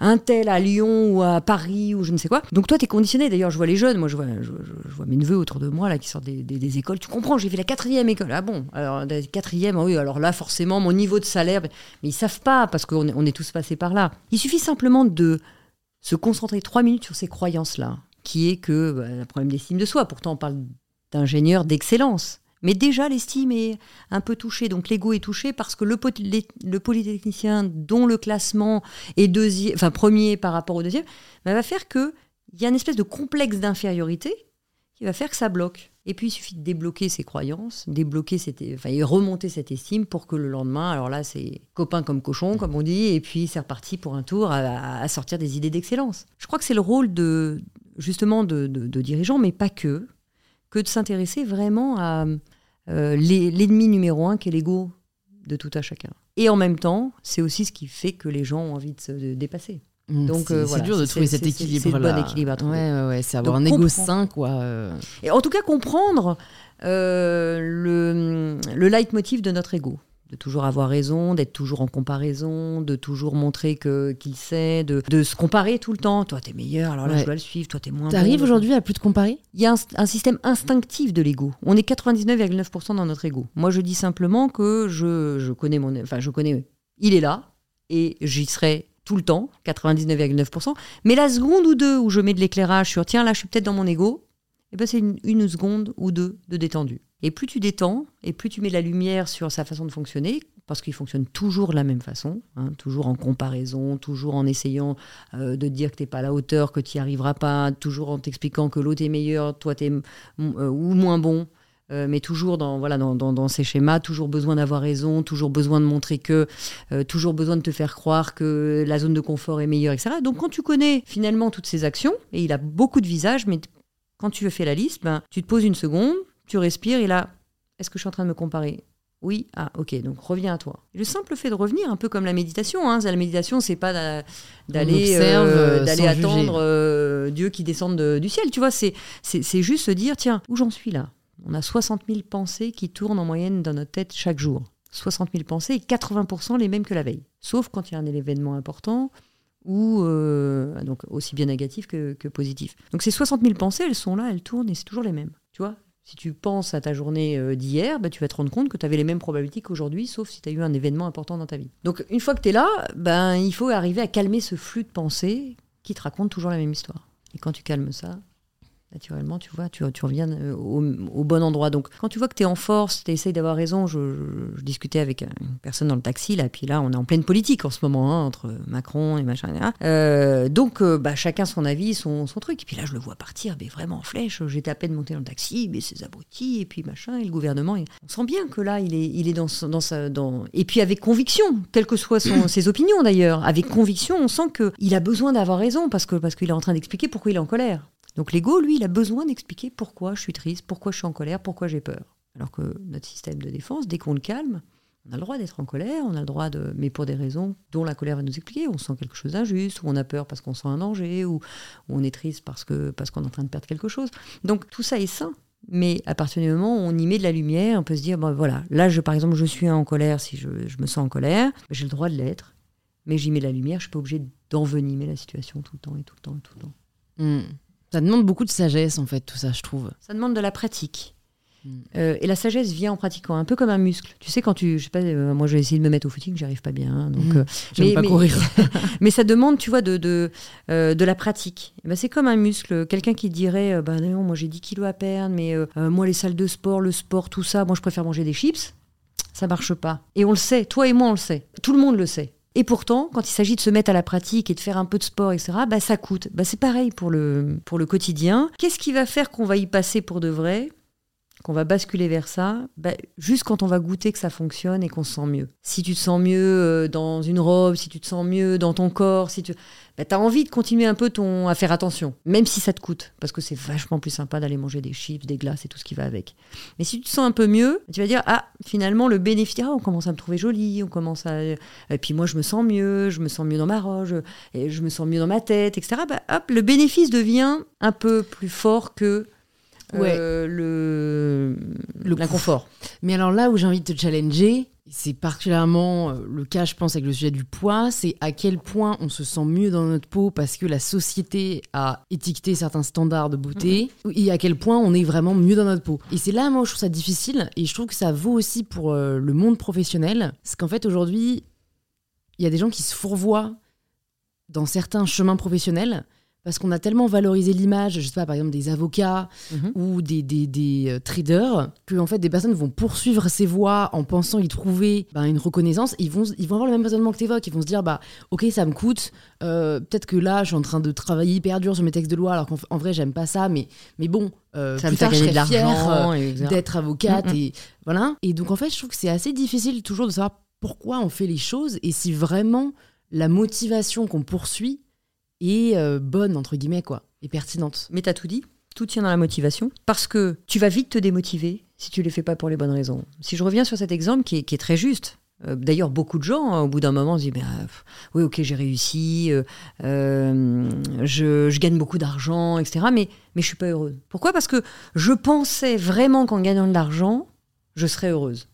un tel à Lyon ou à Paris ou je ne sais quoi. Donc toi, tu es conditionné. D'ailleurs, je vois les jeunes, moi je vois, je, vois mes neveux autour de moi là qui sortent des, des, écoles. Tu comprends, j'ai fait la quatrième école. Ah bon, alors la quatrième, oui, alors là, forcément, mon niveau de salaire, mais ils savent pas parce qu'on on est tous passés par là. Il suffit simplement de se concentrer trois minutes sur ces croyances-là, qui est que bah, un problème d'estime de soi. Pourtant, on parle d'ingénieur d'excellence. Mais déjà, l'estime est un peu touchée. Donc, l'ego est touché parce que le, polytechnicien, dont le classement est enfin, premier par rapport au deuxième, bah, va faire qu'il y a une espèce de complexe d'infériorité qui va faire que ça bloque. Et puis, il suffit de débloquer ses croyances, débloquer cette, enfin, et remonter cette estime pour que le lendemain, alors là, c'est copain comme cochon, comme on dit, et puis c'est reparti pour un tour à, sortir des idées d'excellence. Je crois que c'est le rôle de, justement, de, dirigeants, mais pas que, que de s'intéresser vraiment à euh, l'ennemi numéro un qui est l'ego de tout à chacun. Et en même temps, c'est aussi ce qui fait que les gens ont envie de se dépasser. Mmh, Donc c'est euh, dur de trouver cet équilibre. C'est le bon équilibre à trouver. Ouais, ouais, c'est avoir un ego sain, quoi. Euh. Et en tout cas, comprendre euh, le, le leitmotiv de notre ego. De toujours avoir raison, d'être toujours en comparaison, de toujours montrer que qu'il sait, de, de, se comparer tout le temps. Toi, t'es meilleur, alors là, je dois le suivre. Toi, t'es moins T'arrives bon, aujourd'hui à plus te comparer? Il y a un, un, système instinctif de l'ego. On est 99,9% dans notre ego. Moi, je dis simplement que je, je connais mon... Enfin, je connais... Il est là, et j'y serai tout le temps, 99,9%. Mais la seconde ou deux où je mets de l'éclairage sur tiens, là, je suis peut-être dans mon ego, et eh ben, c'est une, seconde ou deux de détendu. Et plus tu détends, et plus tu mets la lumière sur sa façon de fonctionner, parce qu'il fonctionne toujours de la même façon, hein, toujours en comparaison, toujours en essayant euh, de dire que tu n'es pas à la hauteur, que tu n'y arriveras pas, toujours en t'expliquant que l'autre est meilleur, toi tu es euh, ou moins bon. Euh, mais toujours dans, voilà, dans, dans, ces schémas, toujours besoin d'avoir raison, toujours besoin de montrer que, euh, toujours besoin de te faire croire que la zone de confort est meilleure, etc. Donc quand tu connais finalement toutes ces actions, et il a beaucoup de visages, mais quand tu fais la liste, ben, tu te poses une seconde, tu respires, et là, est-ce que je suis en train de me comparer? Oui, ah ok, donc reviens à toi. le simple fait de revenir, un peu comme la méditation, hein, la méditation, c'est pas d'aller euh, d'aller attendre Dieu qui descende du ciel, tu vois, c'est juste se dire, tiens, où j'en suis là? On a 60 000 pensées qui tournent en moyenne dans notre tête chaque jour. 60 000 pensées et 80% les mêmes que la veille. Sauf quand il y a un événement important ou euh, donc aussi bien négatif que, positif. Donc ces 60 000 pensées, elles sont là, elles tournent et c'est toujours les mêmes. Tu vois si tu penses à ta journée euh, d'hier, bah, tu vas te rendre compte que tu avais les mêmes probabilités qu'aujourd'hui, sauf si tu as eu un événement important dans ta vie. Donc une fois que tu es là, ben, il faut arriver à calmer ce flux de pensées qui te raconte toujours la même histoire. Et quand tu calmes ça, naturellement, tu vois, tu, reviens euh, au, bon endroit. Donc, quand tu vois que tu es en force, tu essayes d'avoir raison. Je, discutais avec une personne dans le taxi, là, puis là, on est en pleine politique en ce moment, hein, entre Macron et machin. Euh, donc, euh, bah, chacun son avis, son, truc. Et puis là, je le vois partir, mais vraiment en flèche. J'étais à peine monté dans le taxi, mais c'est abrutis, et puis machin, et le gouvernement. on sent bien que là, il est, il est dans, dans sa. Et puis avec conviction, quelles que soient ses opinions d'ailleurs, avec conviction, on sent qu'il a besoin d'avoir raison parce qu'il parce qu'il est en train d'expliquer pourquoi il est en colère. Donc l'ego, lui, il a besoin d'expliquer pourquoi je suis triste, pourquoi je suis en colère, pourquoi j'ai peur. Alors que notre système de défense, dès qu'on le calme, on a le droit d'être en colère, on a le droit de, mais pour des raisons dont la colère va nous expliquer. On sent quelque chose d'injuste, ou on a peur parce qu'on sent un danger, ou, on est triste parce que parce qu'on est en train de perdre quelque chose. Donc tout ça est sain. Mais à partir du moment où on y met de la lumière, on peut se dire bon voilà, là je par exemple je suis en colère si je, me sens en colère, j'ai le droit de l'être, mais j'y mets de la lumière, je suis pas obligé d'envenimer la situation tout le temps et tout le temps et tout le temps. Hmm. Ça demande beaucoup de sagesse, en fait, tout ça, je trouve. Ça demande de la pratique. Hmm. Euh, et la sagesse vient en pratiquant, un peu comme un muscle. Tu sais, quand tu. Je sais pas, euh, moi, j'ai essayé de me mettre au footing, j'arrive pas bien. Hein, donc, mmh. euh, mais, pas courir. mais ça demande, tu vois, de, de, de la pratique. Ben, c'est comme un muscle. Quelqu'un qui dirait bah, non, moi, j'ai 10 kilos à perdre, mais moi, les salles de sport, le sport, tout ça, moi, je préfère manger des chips. Ça marche pas. Et on le sait, toi et moi, on le sait. Tout le monde le sait. Et pourtant, quand il s'agit de se mettre à la pratique et de faire un peu de sport, etc., bah, ça coûte. Bah, c'est pareil pour le, pour le quotidien. Qu'est-ce qui va faire qu'on va y passer pour de vrai? Qu'on va basculer vers ça, bah, juste quand on va goûter que ça fonctionne et qu'on se sent mieux. Si tu te sens mieux euh, dans une robe, si tu te sens mieux dans ton corps, si tu bah, as envie de continuer un peu ton à faire attention, même si ça te coûte, parce que c'est vachement plus sympa d'aller manger des chips, des glaces et tout ce qui va avec. Mais si tu te sens un peu mieux, tu vas dire ah finalement le bénéfice, ah, on commence à me trouver jolie, on commence à et puis moi je me sens mieux, je me sens mieux dans ma robe, et je me sens mieux dans ma tête, etc. Bah, hop, le bénéfice devient un peu plus fort que euh, le, l'inconfort. Mais alors là où j'ai envie de te challenger, c'est particulièrement euh, le cas, je pense, avec le sujet du poids, c'est à quel point on se sent mieux dans notre peau parce que la société a étiqueté certains standards de beauté, mhm. et à quel point on est vraiment mieux dans notre peau. Et c'est là, moi, je trouve ça difficile, et je trouve que ça vaut aussi pour euh, le monde professionnel, parce qu'en fait, aujourd'hui, il y a des gens qui se fourvoient dans certains chemins professionnels parce qu'on a tellement valorisé l'image, je sais pas, par exemple des avocats mhm. ou des, des, des euh, traders, que en fait des personnes vont poursuivre ces voies en pensant y trouver ben, une reconnaissance. ils vont, ils vont avoir le même raisonnement que tu évoques. Ils vont se dire, bah ok, ça me coûte. Euh, peut-être que là, je suis en train de travailler hyper dur sur mes textes de loi, alors qu'en vrai, j'aime pas ça. Mais, mais bon, euh, ça me fait gagner de l'argent d'être avocate. Mm, mm. Et voilà. Et donc en fait, je trouve que c'est assez difficile toujours de savoir pourquoi on fait les choses et si vraiment la motivation qu'on poursuit et euh, bonne, entre guillemets, quoi, et pertinente. Mais t'as tout dit, tout tient dans la motivation, parce que tu vas vite te démotiver si tu les fais pas pour les bonnes raisons. Si je reviens sur cet exemple qui est, très juste, euh, D'ailleurs, beaucoup de gens, hein, au bout d'un moment, se disent ben, Oui, ok, j'ai réussi, euh, je, gagne beaucoup d'argent, etc. Mais, mais je suis pas heureuse. Pourquoi? Parce que je pensais vraiment qu'en gagnant de l'argent, je serais heureuse.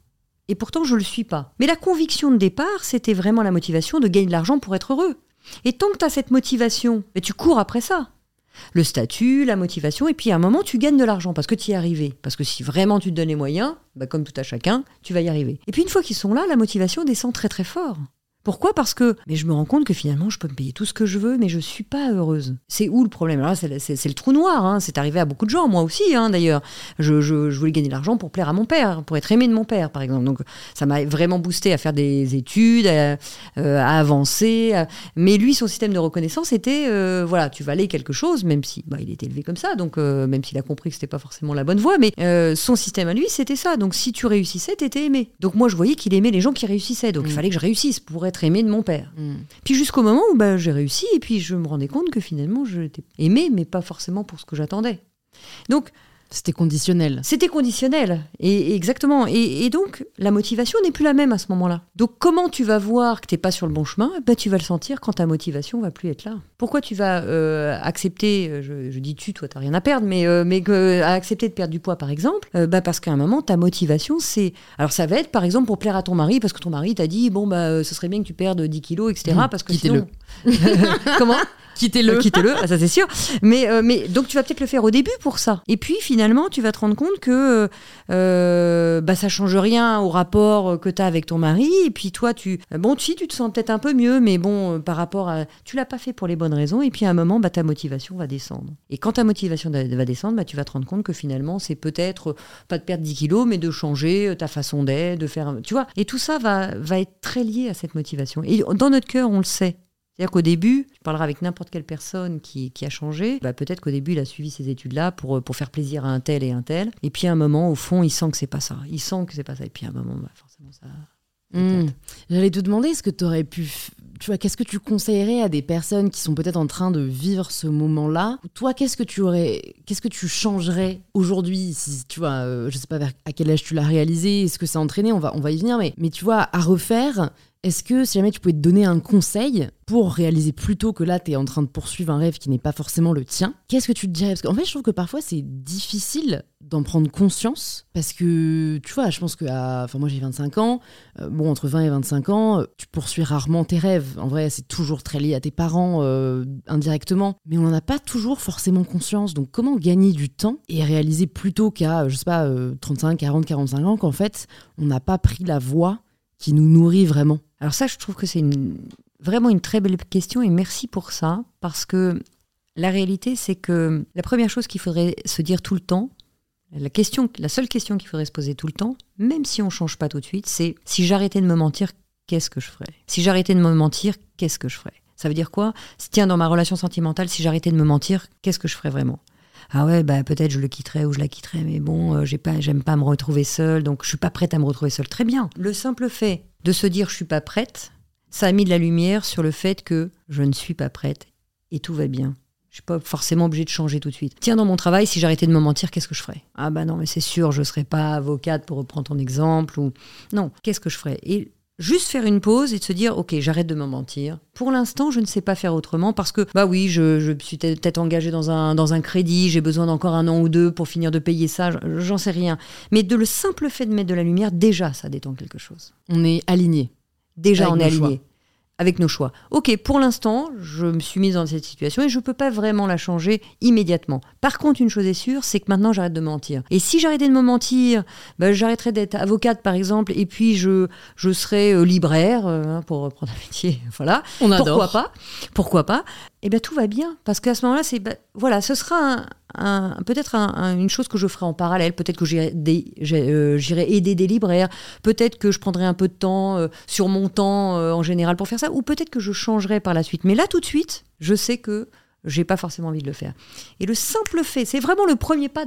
Et pourtant, je ne le suis pas. Mais la conviction de départ, c'était vraiment la motivation de gagner de l'argent pour être heureux. Et tant que tu as cette motivation, tu cours après ça. Le statut, la motivation, et puis à un moment, tu gagnes de l'argent parce que tu y es arrivé. Parce que si vraiment tu te donnes les moyens, bah, comme tout à chacun, tu vas y arriver. Et puis une fois qu'ils sont là, la motivation descend très très fort. Pourquoi? Parce que mais je me rends compte que finalement, je peux me payer tout ce que je veux, mais je suis pas heureuse. C'est où le problème? Alors c'est le trou noir. Hein. C'est arrivé à beaucoup de gens, moi aussi hein, d'ailleurs. Je, je, je, voulais gagner de l'argent pour plaire à mon père, pour être aimé de mon père, par exemple. Donc ça m'a vraiment boosté à faire des études, à, euh, avancer. Mais lui, son système de reconnaissance était, euh, voilà, tu valais quelque chose, même si bah, il était élevé comme ça, donc euh, même s'il a compris que c'était pas forcément la bonne voie, mais son système à lui, c'était ça. Donc si tu réussissais, t'étais aimé. Donc moi, je voyais qu'il aimait les gens qui réussissaient. Donc il mmh. fallait que je réussisse pour être aimé de mon père. Mm. Puis jusqu'au moment où bah, j'ai réussi, et puis je me rendais compte que finalement, j'étais aimé, mais pas forcément pour ce que j'attendais. Donc, c'était conditionnel. C'était conditionnel, et, exactement. Et, donc, la motivation n'est plus la même à ce moment-là. Donc, comment tu vas voir que tu n'es pas sur le bon chemin? Ben, Tu vas le sentir quand ta motivation va plus être là. Pourquoi tu vas euh, accepter, euh, je, dis tu, toi, tu n'as rien à perdre, mais, euh, mais que, accepter de perdre du poids, par exemple bah, Parce qu'à un moment, ta motivation, c'est... Alors, ça va être, par exemple, pour plaire à ton mari, parce que ton mari t'a dit, bon, bah, ce serait bien que tu perdes 10 kilos, etc. Mmh, parce que sinon... Comment? Quittez-le. Euh, quittez-le, ah, ça c'est sûr. Mais, euh, mais donc tu vas peut-être le faire au début pour ça. Et puis finalement, tu vas te rendre compte que euh, bah, ça change rien au rapport que tu as avec ton mari. Et puis toi, tu, bon, tu, tu te sens peut-être un peu mieux, mais bon, par rapport à. Tu l'as pas fait pour les bonnes raisons. Et puis à un moment, bah, ta motivation va descendre. Et quand ta motivation va descendre, bah, tu vas te rendre compte que finalement, c'est peut-être pas de perdre 10 kilos, mais de changer ta façon d'être, de faire. Tu vois Et tout ça va, va être très lié à cette motivation. Et dans notre cœur, on le sait. C'est-à-dire qu'au début, je parlerai avec n'importe quelle personne qui, a changé, bah peut-être qu'au début, il a suivi ces études-là pour, pour faire plaisir à un tel et un tel. Et puis à un moment, au fond, il sent que c'est pas ça. Il sent que c'est pas ça. Et puis à un moment, bah, forcément, ça. Hmm. J'allais te demander, est-ce que tu aurais pu tu vois, qu'est-ce que tu conseillerais à des personnes qui sont peut-être en train de vivre ce moment-là? Toi, qu'est-ce que tu aurais, qu'est-ce que tu changerais aujourd'hui si tu vois, euh, je sais pas vers, à quel âge tu l'as réalisé, est-ce que c'est entraîné? On va, on va y venir, mais, mais tu vois, à refaire, est-ce que si jamais tu pouvais te donner un conseil pour réaliser plutôt que là tu es en train de poursuivre un rêve qui n'est pas forcément le tien, qu'est-ce que tu te dirais? Parce qu'en fait, je trouve que parfois c'est difficile d'en prendre conscience parce que tu vois, je pense que enfin moi j'ai 25 ans, euh, bon entre 20 et 25 ans, euh, tu poursuis rarement tes rêves. En vrai, c'est toujours très lié à tes parents euh, indirectement, mais on n'en a pas toujours forcément conscience. Donc comment gagner du temps et réaliser plutôt qu'à je sais pas 35, 40, 45 ans qu'en fait, on n'a pas pris la voie qui nous nourrit vraiment? Alors ça, je trouve que c'est vraiment une très belle question et merci pour ça, parce que la réalité, c'est que la première chose qu'il faudrait se dire tout le temps, la, la seule question qu'il faudrait se poser tout le temps, même si on ne change pas tout de suite, c'est si j'arrêtais de me mentir, qu'est-ce que je ferais? Si j'arrêtais de me mentir, qu'est-ce que je ferais? Ça veut dire quoi? Tiens, dans ma relation sentimentale, si j'arrêtais de me mentir, qu'est-ce que je ferais vraiment? Ah ouais, bah peut-être je le quitterai ou je la quitterai, mais bon, euh, j'ai pas, j'aime pas me retrouver seule, donc je suis pas prête à me retrouver seule. Très bien. Le simple fait de se dire je suis pas prête, ça a mis de la lumière sur le fait que je ne suis pas prête et tout va bien. Je suis pas forcément obligée de changer tout de suite. Tiens, dans mon travail, si j'arrêtais de me mentir, qu'est-ce que je ferais? Ah bah non, mais c'est sûr, je serais pas avocate pour reprendre ton exemple ou non. Qu'est-ce que je ferais? Et juste faire une pause et de se dire ok j'arrête de me mentir pour l'instant je ne sais pas faire autrement parce que bah oui je, je suis peut-être engagée dans un, dans un crédit j'ai besoin d'encore un an ou deux pour finir de payer ça j'en sais rien mais de le simple fait de mettre de la lumière déjà ça détend quelque chose On est aligné. déjà Avec on est choix. Avec nos choix. Ok, pour l'instant, je me suis mise dans cette situation et je ne peux pas vraiment la changer immédiatement. Par contre, une chose est sûre, c'est que maintenant j'arrête de mentir. Et si j'arrêtais de me mentir, bah, j'arrêterais d'être avocate par exemple, et puis je, je serais euh, libraire, euh, hein, pour reprendre un métier, voilà. On Pourquoi pas? Pourquoi pas? Eh bien, tout va bien, parce qu'à ce moment-là, c'est bah, voilà, ce sera un- un- peut-être un- un- une chose que je ferai en parallèle. Peut-être que euh, j'irai aider des libraires. Peut-être que je prendrai un peu de temps euh, sur mon temps euh, en général pour faire ça, ou peut-être que je changerai par la suite. Mais là, tout de suite, je sais que j'ai pas forcément envie de le faire. Et le simple fait, c'est vraiment le premier pas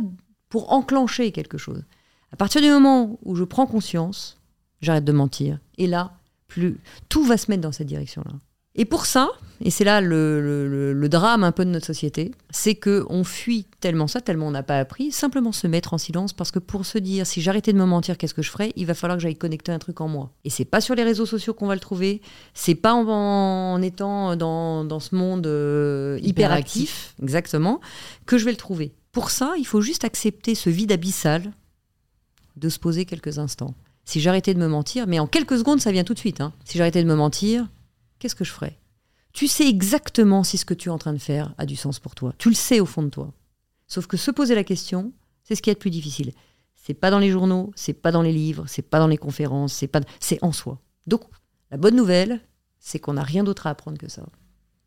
pour enclencher quelque chose. À partir du moment où je prends conscience, j'arrête de mentir. Et là, plus tout va se mettre dans cette direction-là. Et pour ça, et c'est là le, le- le- le drame un peu de notre société, c'est que on fuit tellement ça, tellement on n'a pas appris, simplement se mettre en silence parce que pour se dire si j'arrêtais de me mentir, qu'est-ce que je ferais? Il va falloir que j'aille connecter un truc en moi. Et c'est pas sur les réseaux sociaux qu'on va le trouver, c'est pas en, en étant dans, dans ce monde euh, hyperactif, exactement, que je vais le trouver. Pour ça, il faut juste accepter ce vide abyssal de se poser quelques instants. Si j'arrêtais de me mentir, mais en quelques secondes, ça vient tout de suite. hein. Si j'arrêtais de me mentir, qu'est-ce que je ferais? Tu sais exactement si ce que tu es en train de faire a du sens pour toi. Tu le sais au fond de toi. Sauf que se poser la question, c'est ce qui est le plus difficile. C'est pas dans les journaux, c'est pas dans les livres, c'est pas dans les conférences, c'est pas, c'est en soi. Donc, la bonne nouvelle, c'est qu'on n'a rien d'autre à apprendre que ça.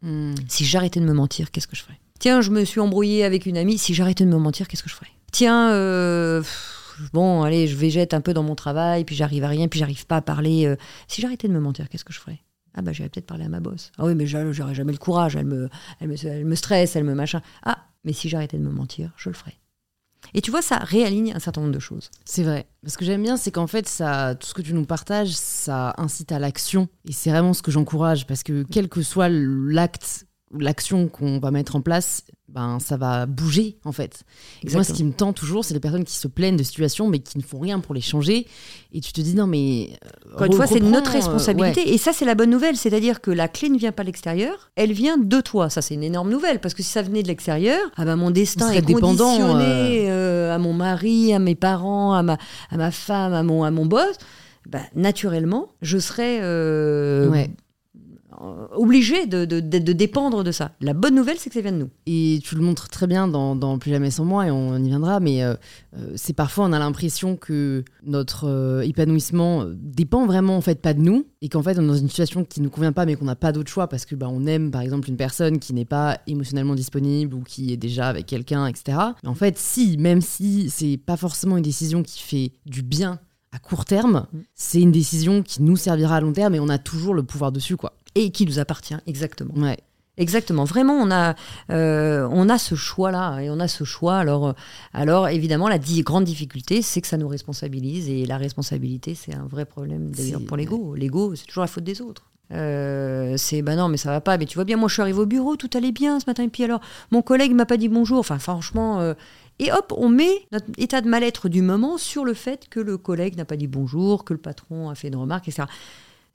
Hmm. Si j'arrêtais de me mentir, qu'est-ce que je ferais? Tiens, je me suis embrouillée avec une amie. Si j'arrêtais de me mentir, qu'est-ce que je ferais? Tiens, euh, pff, bon, allez, je végète un peu dans mon travail, puis j'arrive à rien, puis j'arrive pas à parler. euh, si j'arrêtais de me mentir, qu'est-ce que je ferais? Ah bah j'irais peut-être parler à ma boss. Ah oui, mais j'a- j'aurais jamais le courage. Elle me, elle me, elle me stresse, elle me machin. Ah, mais si j'arrêtais de me mentir, je le ferais. Et tu vois, ça réaligne un certain nombre de choses. C'est vrai. Ce que j'aime bien, c'est qu'en fait, ça, tout ce que tu nous partages, ça incite à l'action. Et c'est vraiment ce que j'encourage, parce que quel que soit l'acte l'action qu'on va mettre en place, ben, ça va bouger, en fait. Et moi, ce qui me tend toujours, c'est les personnes qui se plaignent de situations, mais qui ne font rien pour les changer. Et tu te dis, non, mais. euh, Encore une fois, c'est notre euh, responsabilité. ouais. Et ça, c'est la bonne nouvelle. C'est-à-dire que la clé ne vient pas de l'extérieur, elle vient de toi. Ça, c'est une énorme nouvelle. Parce que si ça venait de l'extérieur, ah ben, mon destin est dépendant, conditionné euh, à mon mari, à mes parents, à ma, à ma femme, à mon, à mon boss. Bah, naturellement, je serais euh, Ouais. Euh, obligée de, de, de- de dépendre de ça. La bonne nouvelle, c'est que ça vient de nous. Et tu le montres très bien dans, dans Plus jamais sans moi, et on y viendra, mais euh, euh, c'est parfois on a l'impression que notre euh, épanouissement dépend vraiment en fait pas de nous, et qu'en fait on est dans une situation qui nous convient pas, mais qu'on n'a pas d'autre choix parce que bah, on aime par exemple une personne qui n'est pas émotionnellement disponible ou qui est déjà avec quelqu'un, etc. Mais en fait, si, même si c'est pas forcément une décision qui fait du bien à court terme, Mm. c'est une décision qui nous servira à long terme et on a toujours le pouvoir dessus, quoi. Et qui nous appartient, exactement. Ouais. Exactement. Vraiment, on a, euh, on a ce choix-là et on a ce choix. Alors, euh, alors évidemment, la di- grande difficulté, c'est que ça nous responsabilise et la responsabilité, c'est un vrai problème d'ailleurs pour l'ego. L'ego, c'est toujours la faute des autres. Euh, c'est bah non mais ça va pas mais tu vois bien moi je suis arrivée au bureau tout allait bien ce matin et puis alors mon collègue m'a pas dit bonjour enfin franchement euh, et hop on met notre état de mal-être du moment sur le fait que le collègue n'a pas dit bonjour que le patron a fait une remarque etc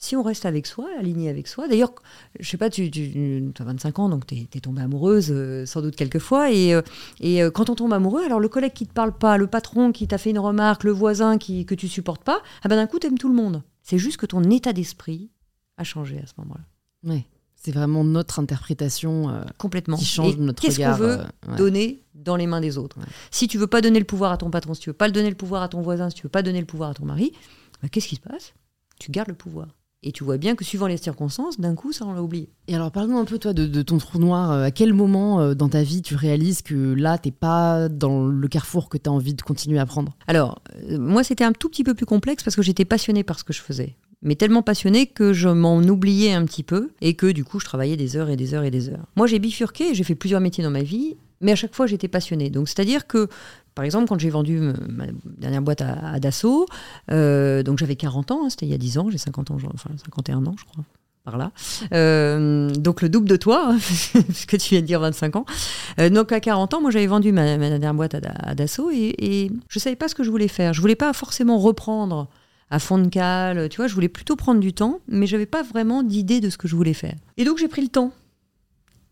si on reste avec soi, aligné avec soi, d'ailleurs, je sais pas, tu, tu as 25 ans, donc tu es, tombée amoureuse euh, sans doute quelques fois, et, euh, et euh, quand on tombe amoureux, alors le collègue qui te parle pas, le patron qui t'a fait une remarque, le voisin qui, que tu supportes pas, ah ben d'un coup, t'aimes tout le monde. C'est juste que ton état d'esprit a changé à ce moment-là. Ouais. C'est vraiment notre interprétation Complètement. qui change Et notre Qu'est-ce qu'on veut ouais. donner dans les mains des autres Ouais. Si tu veux pas donner le pouvoir à ton patron, si tu veux pas le donner le pouvoir à ton voisin, si tu veux pas donner le pouvoir à ton mari, bah, qu'est-ce qui se passe? Tu gardes le pouvoir. Et tu vois bien que suivant les circonstances, d'un coup, ça on l'a oublié. Et alors, parle-nous un peu, toi, de, de ton trou noir. Euh, À quel moment euh, dans ta vie tu réalises que là, t'es pas dans le carrefour que tu as envie de continuer à prendre? Alors, euh, moi, c'était un tout petit peu plus complexe parce que j'étais passionnée par ce que je faisais. Mais tellement passionnée que je m'en oubliais un petit peu et que du coup, je travaillais des heures et des heures et des heures. Moi, j'ai bifurqué, j'ai fait plusieurs métiers dans ma vie. Mais à chaque fois, j'étais passionnée. Donc, c'est-à-dire que, par exemple, quand j'ai vendu euh, ma dernière boîte à, Dassault, euh, donc j'avais 40 ans, hein, c'était il y a 10 ans, j'ai 50 ans, enfin 51 ans, je crois par là. Euh, donc le double de toi, puisque tu viens de dire 25 ans. donc à 40 ans, moi j'avais vendu ma, dernière boîte à, Dassault et, je savais pas ce que je voulais faire. Je voulais pas forcément reprendre à fond de cale, tu vois, je voulais plutôt prendre du temps, mais j'avais pas vraiment d'idée de ce que je voulais faire. Et donc j'ai pris le temps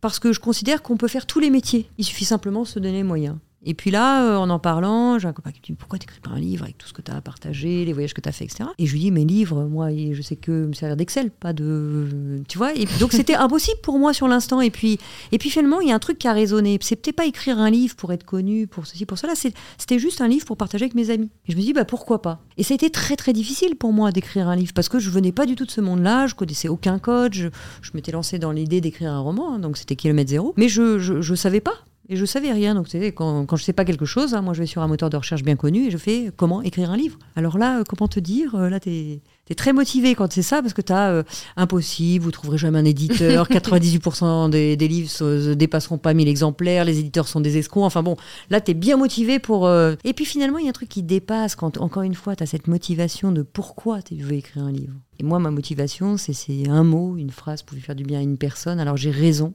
parce que je considère qu'on peut faire tous les métiers. Il suffit simplement de se donner les moyens. Et puis là, euh, en en parlant, j'ai un copain qui me dit Pourquoi t'écris pas un livre avec tout ce que tu as partagé, les voyages que tu as fait, etc. Et je lui dis Mes livres, moi, je sais que me servir d'Excel, pas de. Tu vois et Donc c'était impossible pour moi sur l'instant. Et puis, et puis finalement, il y a un truc qui a résonné. C'est peut-être pas écrire un livre pour être connu, pour ceci, pour cela. C'était juste un livre pour partager avec mes amis. Et je me dis bah, Pourquoi pas Et ça a été très, très difficile pour moi d'écrire un livre parce que je venais pas du tout de ce monde-là. Je connaissais aucun code. Je, m'étais lancé dans l'idée d'écrire un roman, hein, donc c'était kilomètre zéro. Mais je, je, je savais pas et je savais rien. Donc, quand, quand je sais pas quelque chose, hein, moi, je vais sur un moteur de recherche bien connu et je fais comment écrire un livre. Alors là, euh, comment te dire euh, Là, tu es, très motivé quand c'est ça parce que tu as euh, impossible, vous trouverez jamais un éditeur, 98% des, des, livres ne dépasseront pas 1000 exemplaires, les éditeurs sont des escrocs. Enfin bon, là, tu es bien motivé pour. Et puis finalement, il y a un truc qui dépasse quand, encore une fois, tu as cette motivation de pourquoi tu veux écrire un livre. Et moi, ma motivation, c'est un mot, une phrase pour faire du bien à une personne. Alors j'ai raison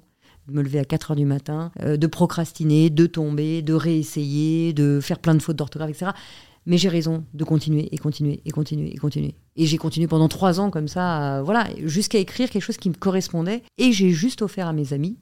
de me lever à 4 heures du matin, euh, de procrastiner, de tomber, de réessayer, de faire plein de fautes d'orthographe, etc. Mais j'ai raison de continuer et continuer et continuer et continuer. Et j'ai continué pendant trois ans comme ça, voilà, jusqu'à écrire quelque chose qui me correspondait. Et j'ai juste offert à mes amis.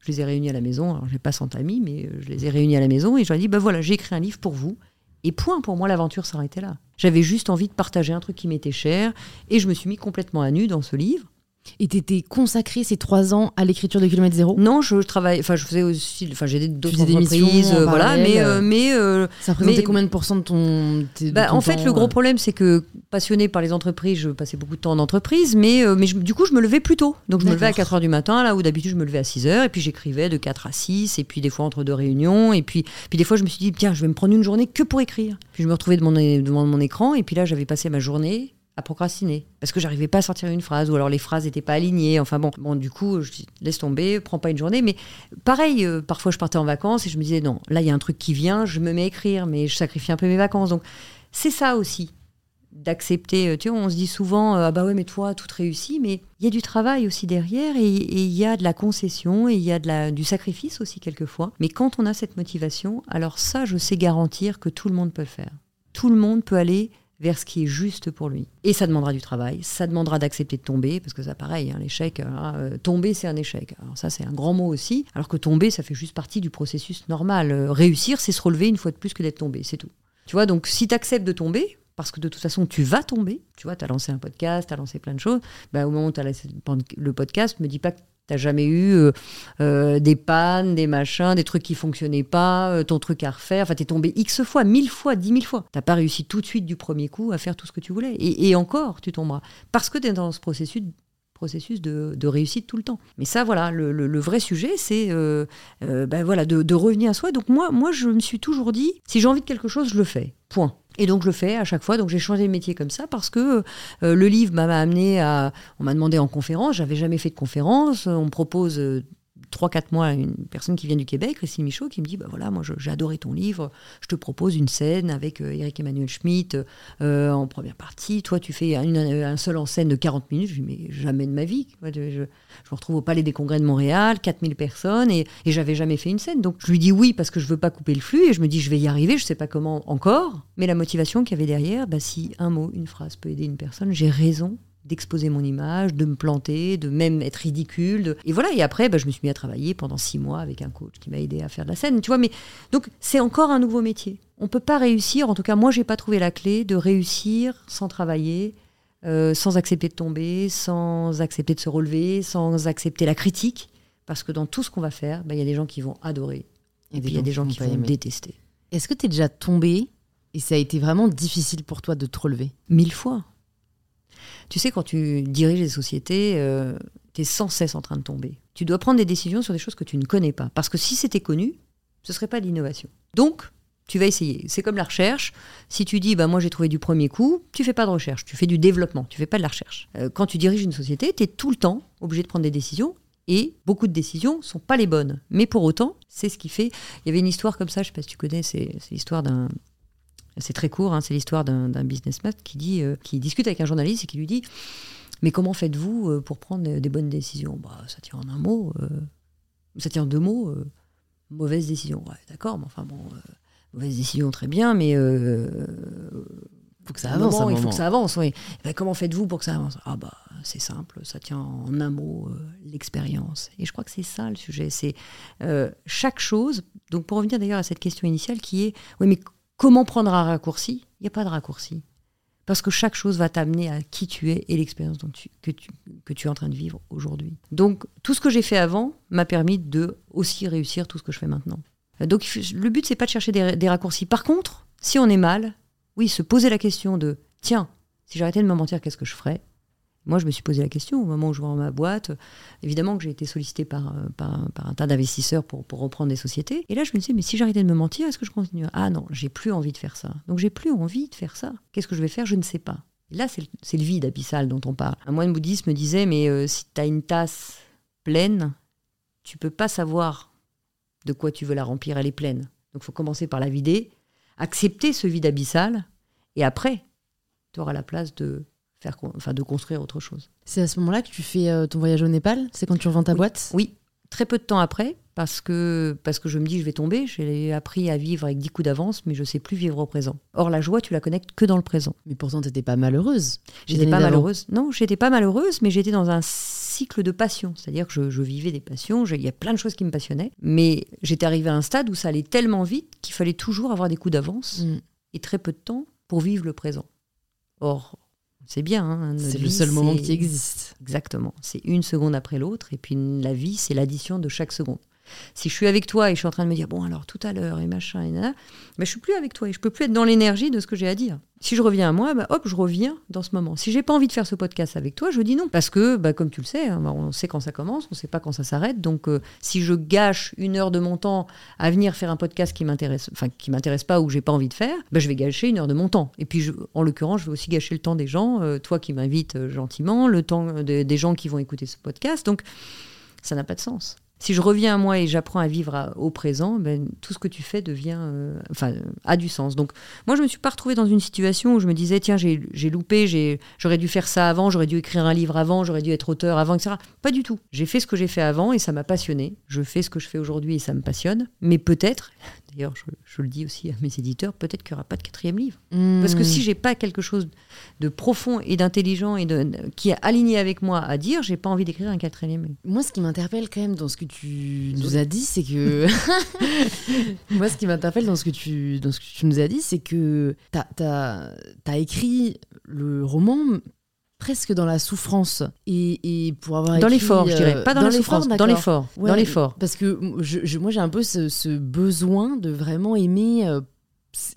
Je les ai réunis à la maison. Alors, j'ai pas 100 amis, mais je les ai réunis à la maison et je leur ai dit, ben voilà, j'ai écrit un livre pour vous. Et point, pour moi, l'aventure s'arrêtait là. J'avais juste envie de partager un truc qui m'était cher. Et je me suis mis complètement à nu dans ce livre. Et t'étais consacré ces trois ans à l'écriture de Kilomètre Zéro? Non, je travaille. Enfin, je faisais aussi. Enfin, j'ai d'autres entreprises, euh, voilà. Mais, euh, mais euh, ça représentait combien de pourcents de ton, bah, En fait, le gros problème, c'est que passionné par les entreprises, je passais beaucoup de temps en entreprise, mais mais du coup, je me levais plus tôt. Donc, je me levais à 4 heures du matin, là où d'habitude je me levais à 6 heures, et puis j'écrivais de 4 à 6, et puis des fois entre deux réunions, et puis puis des fois je me suis dit tiens, je vais me prendre une journée que pour écrire. Puis je me retrouvais devant, devant mon écran, et puis là, j'avais passé ma journée à procrastiner. Parce que j'arrivais pas à sortir une phrase ou alors les phrases n'étaient pas alignées. Enfin bon bon du coup je dis, laisse tomber prends pas une journée. Mais pareil euh, parfois je partais en vacances et je me disais non là il y a un truc qui vient je me mets à écrire mais je sacrifie un peu mes vacances. Donc c'est ça aussi d'accepter euh, tu vois on se dit souvent euh, ah bah ouais mais toi tout réussit mais il y a du travail aussi derrière et il y a de la concession et il y a de la, du sacrifice aussi quelquefois. Mais quand on a cette motivation alors ça je sais garantir que tout le monde peut le faire. Tout le monde peut aller vers ce qui est juste pour lui. Et ça demandera du travail, ça demandera d'accepter de tomber, parce que ça pareil, hein, l'échec, euh, euh, tomber c'est un échec. Alors ça c'est un grand mot aussi, alors que tomber ça fait juste partie du processus normal. Euh, réussir c'est se relever une fois de plus que d'être tombé, c'est tout. Tu vois, donc si tu acceptes de tomber, parce que de toute façon, tu vas tomber. Tu vois, tu as lancé un podcast, tu as lancé plein de choses. Bah, au moment où tu as lancé le podcast, me dis pas que T'as jamais eu euh, euh, des pannes, des machins, des trucs qui fonctionnaient pas, euh, ton truc à refaire. Enfin, t'es tombé X fois, mille fois, dix mille fois. T'as pas réussi tout de suite du premier coup à faire tout ce que tu voulais. Et, encore, tu tomberas. Parce que tu es dans ce processus, processus de, réussite tout le temps. Mais ça, voilà, le, vrai sujet, c'est ben voilà, de, revenir à soi. Donc moi, moi, je me suis toujours dit, si j'ai envie de quelque chose, je le fais. Point. Et donc je le fais à chaque fois. Donc j'ai changé de métier comme ça parce que euh, le livre m'a amené à. On m'a demandé en conférence. J'avais jamais fait de conférence. On propose euh, 3-4 mois une personne qui vient du Québec, Christine Michaud, qui me dit bah voilà, moi j'ai adoré ton livre, je te propose une scène avec euh, Eric Emmanuel Schmitt euh, en première partie. Toi, tu fais une, un seul en scène de 40 minutes. Je dis mais jamais de ma vie. Je, me retrouve au Palais des Congrès de Montréal, 4000 personnes, et, j'avais jamais fait une scène. Donc je lui dis oui parce que je veux pas couper le flux, et je me dis je vais y arriver, je sais pas comment encore. Mais la motivation qu'il y avait derrière, bah, si un mot, une phrase peut aider une personne, j'ai raison d'exposer mon image, de me planter, de même être ridicule. Et voilà, et après, bah, je me suis mis à travailler pendant six mois avec un coach qui m'a aidé à faire de la scène, tu vois. Mais donc, c'est encore un nouveau métier. On peut pas réussir, en tout cas, moi, j'ai pas trouvé la clé de réussir sans travailler, euh, sans accepter de tomber, sans accepter de se relever, sans accepter la critique. Parce que dans tout ce qu'on va faire, bah, il y a des gens qui vont adorer. Et, puis il y a des gens qui vont détester. Est-ce que tu es déjà tombé et ça a été vraiment difficile pour toi de te relever? Mille fois. Tu sais, quand tu diriges des sociétés, euh, tu es sans cesse en train de tomber. Tu dois prendre des décisions sur des choses que tu ne connais pas. Parce que si c'était connu, ce serait pas de l'innovation. Donc, tu vas essayer. C'est comme la recherche. Si tu dis, bah, moi j'ai trouvé du premier coup, tu fais pas de recherche, tu fais du développement, tu fais pas de la recherche. Euh, quand tu diriges une société, tu es tout le temps obligé de prendre des décisions Et beaucoup de décisions sont pas les bonnes. Mais pour autant, c'est ce qui fait. Il y avait une histoire comme ça, je sais pas si tu connais, c'est l'histoire d'un. C'est très court, hein, c'est l'histoire d'un businessman qui, dit, euh, qui discute avec un journaliste et qui lui dit Mais comment faites-vous euh, pour prendre des bonnes décisions? Bah, Ça tient en un mot, euh, ça tient en deux mots euh, mauvaise décision. Ouais, d'accord, mais enfin bon, euh, mauvaise décision, très bien, mais euh, Faut que ça avance. moment, il faut que ça avance, oui. Eh ben, comment faites-vous pour que ça avance? Ah bah c'est simple, ça tient en un mot, euh, l'expérience. Et je crois que c'est ça le sujet, c'est euh, chaque chose. Donc pour revenir d'ailleurs à cette question initiale qui est, oui mais comment prendre un raccourci? Il n'y a pas de raccourci. Parce que chaque chose va t'amener à qui tu es et l'expérience que, tu, es en train de vivre aujourd'hui. Donc tout ce que j'ai fait avant m'a permis de aussi réussir tout ce que je fais maintenant. Donc le but c'est pas de chercher des raccourcis. Par contre, si on est mal, oui, se poser la question de tiens, si j'arrêtais de me mentir, qu'est-ce que je ferais? Moi, je me suis posé la question au moment où je vends ma boîte. Évidemment que j'ai été sollicité par, euh, par, un- par un tas d'investisseurs pour, pour reprendre des sociétés. Et là, je me disais, mais si j'arrêtais de me mentir, est-ce que je continue? Ah non, j'ai plus envie de faire ça. Donc, j'ai plus envie de faire ça. Qu'est-ce que je vais faire? Je ne sais pas. Là, c'est le, c'est le vide abyssal dont on parle. Un moine bouddhiste me disait, mais euh, si tu as une tasse pleine, tu peux pas savoir de quoi tu veux la remplir, elle est pleine. Donc, il faut commencer par la vider, accepter ce vide abyssal, et après, tu auras la place de, faire, enfin, de construire autre chose. C'est à ce moment-là que tu fais euh, ton voyage au Népal C'est quand tu revends ta Oui. boîte? Oui, très peu de temps après, parce que, parce que je me dis je vais tomber, j'ai appris à vivre avec 10 coups d'avance, mais je sais plus vivre au présent. Or, la joie, tu la connectes que dans le présent. Mais pourtant, t'étais pas malheureuse. J'étais pas malheureuse. Non, j'étais pas malheureuse, mais j'étais dans un cycle de passion. C'est-à-dire que je, je vivais des passions, il y a plein de choses qui me passionnaient, mais j'étais arrivée à un stade où ça allait tellement vite qu'il fallait toujours avoir des coups d'avance Mm. et très peu de temps pour vivre le présent. Or, c'est bien. hein, C'est le seul moment qui existe. Exactement. C'est une seconde après l'autre, et puis la vie, c'est l'addition de chaque seconde. Si je suis avec toi et je suis en train de me dire, bon, alors tout à l'heure, et machin, et nana, ben, je suis plus avec toi et je peux plus être dans l'énergie de ce que j'ai à dire. Si je reviens à moi, ben, hop, je reviens dans ce moment. Si j'ai pas envie de faire ce podcast avec toi, je dis non. Parce que, ben, comme tu le sais, hein, ben, on sait quand ça commence, on sait pas quand ça s'arrête. Donc, euh, si je gâche une heure de mon temps à venir faire un podcast qui m'intéresse, enfin, qui m'intéresse pas ou que j'ai pas envie de faire, ben, je vais gâcher une heure de mon temps. Et puis, en l'occurrence, je vais aussi gâcher le temps des gens, euh, toi qui m'invites euh, gentiment, le temps de- des gens qui vont écouter ce podcast. Donc, ça n'a pas de sens. Si je reviens à moi et j'apprends à vivre au présent, ben, tout ce que tu fais devient, euh, a du sens. Donc, moi, je me suis pas retrouvée dans une situation où je me disais, tiens, j'ai loupé, j'aurais dû faire ça avant, j'aurais dû écrire un livre avant, j'aurais dû être auteur avant, etc. Pas du tout. J'ai fait ce que j'ai fait avant et ça m'a passionné. Je fais ce que je fais aujourd'hui et ça me passionne. Mais peut-être, d'ailleurs, je, je le dis aussi à mes éditeurs, peut-être qu'il n'y aura pas de quatrième livre. Parce que si j'ai pas quelque chose de profond et d'intelligent et de, qui est aligné avec moi à dire, j'ai pas envie d'écrire un quatrième livre. Moi, ce qui m'interpelle quand même dans ce que tu nous as dit, c'est que. Moi, ce qui m'interpelle dans, ce que tu- dans ce que tu nous as dit, c'est que tu as, écrit le roman presque dans la souffrance. Et, et pour avoir Dans l'effort, je dirais. euh, Pas dans, la l'effort, souffrance, dans l'effort. Ouais, dans l'effort. Parce que je- je- moi, j'ai un peu ce, ce besoin de vraiment aimer euh,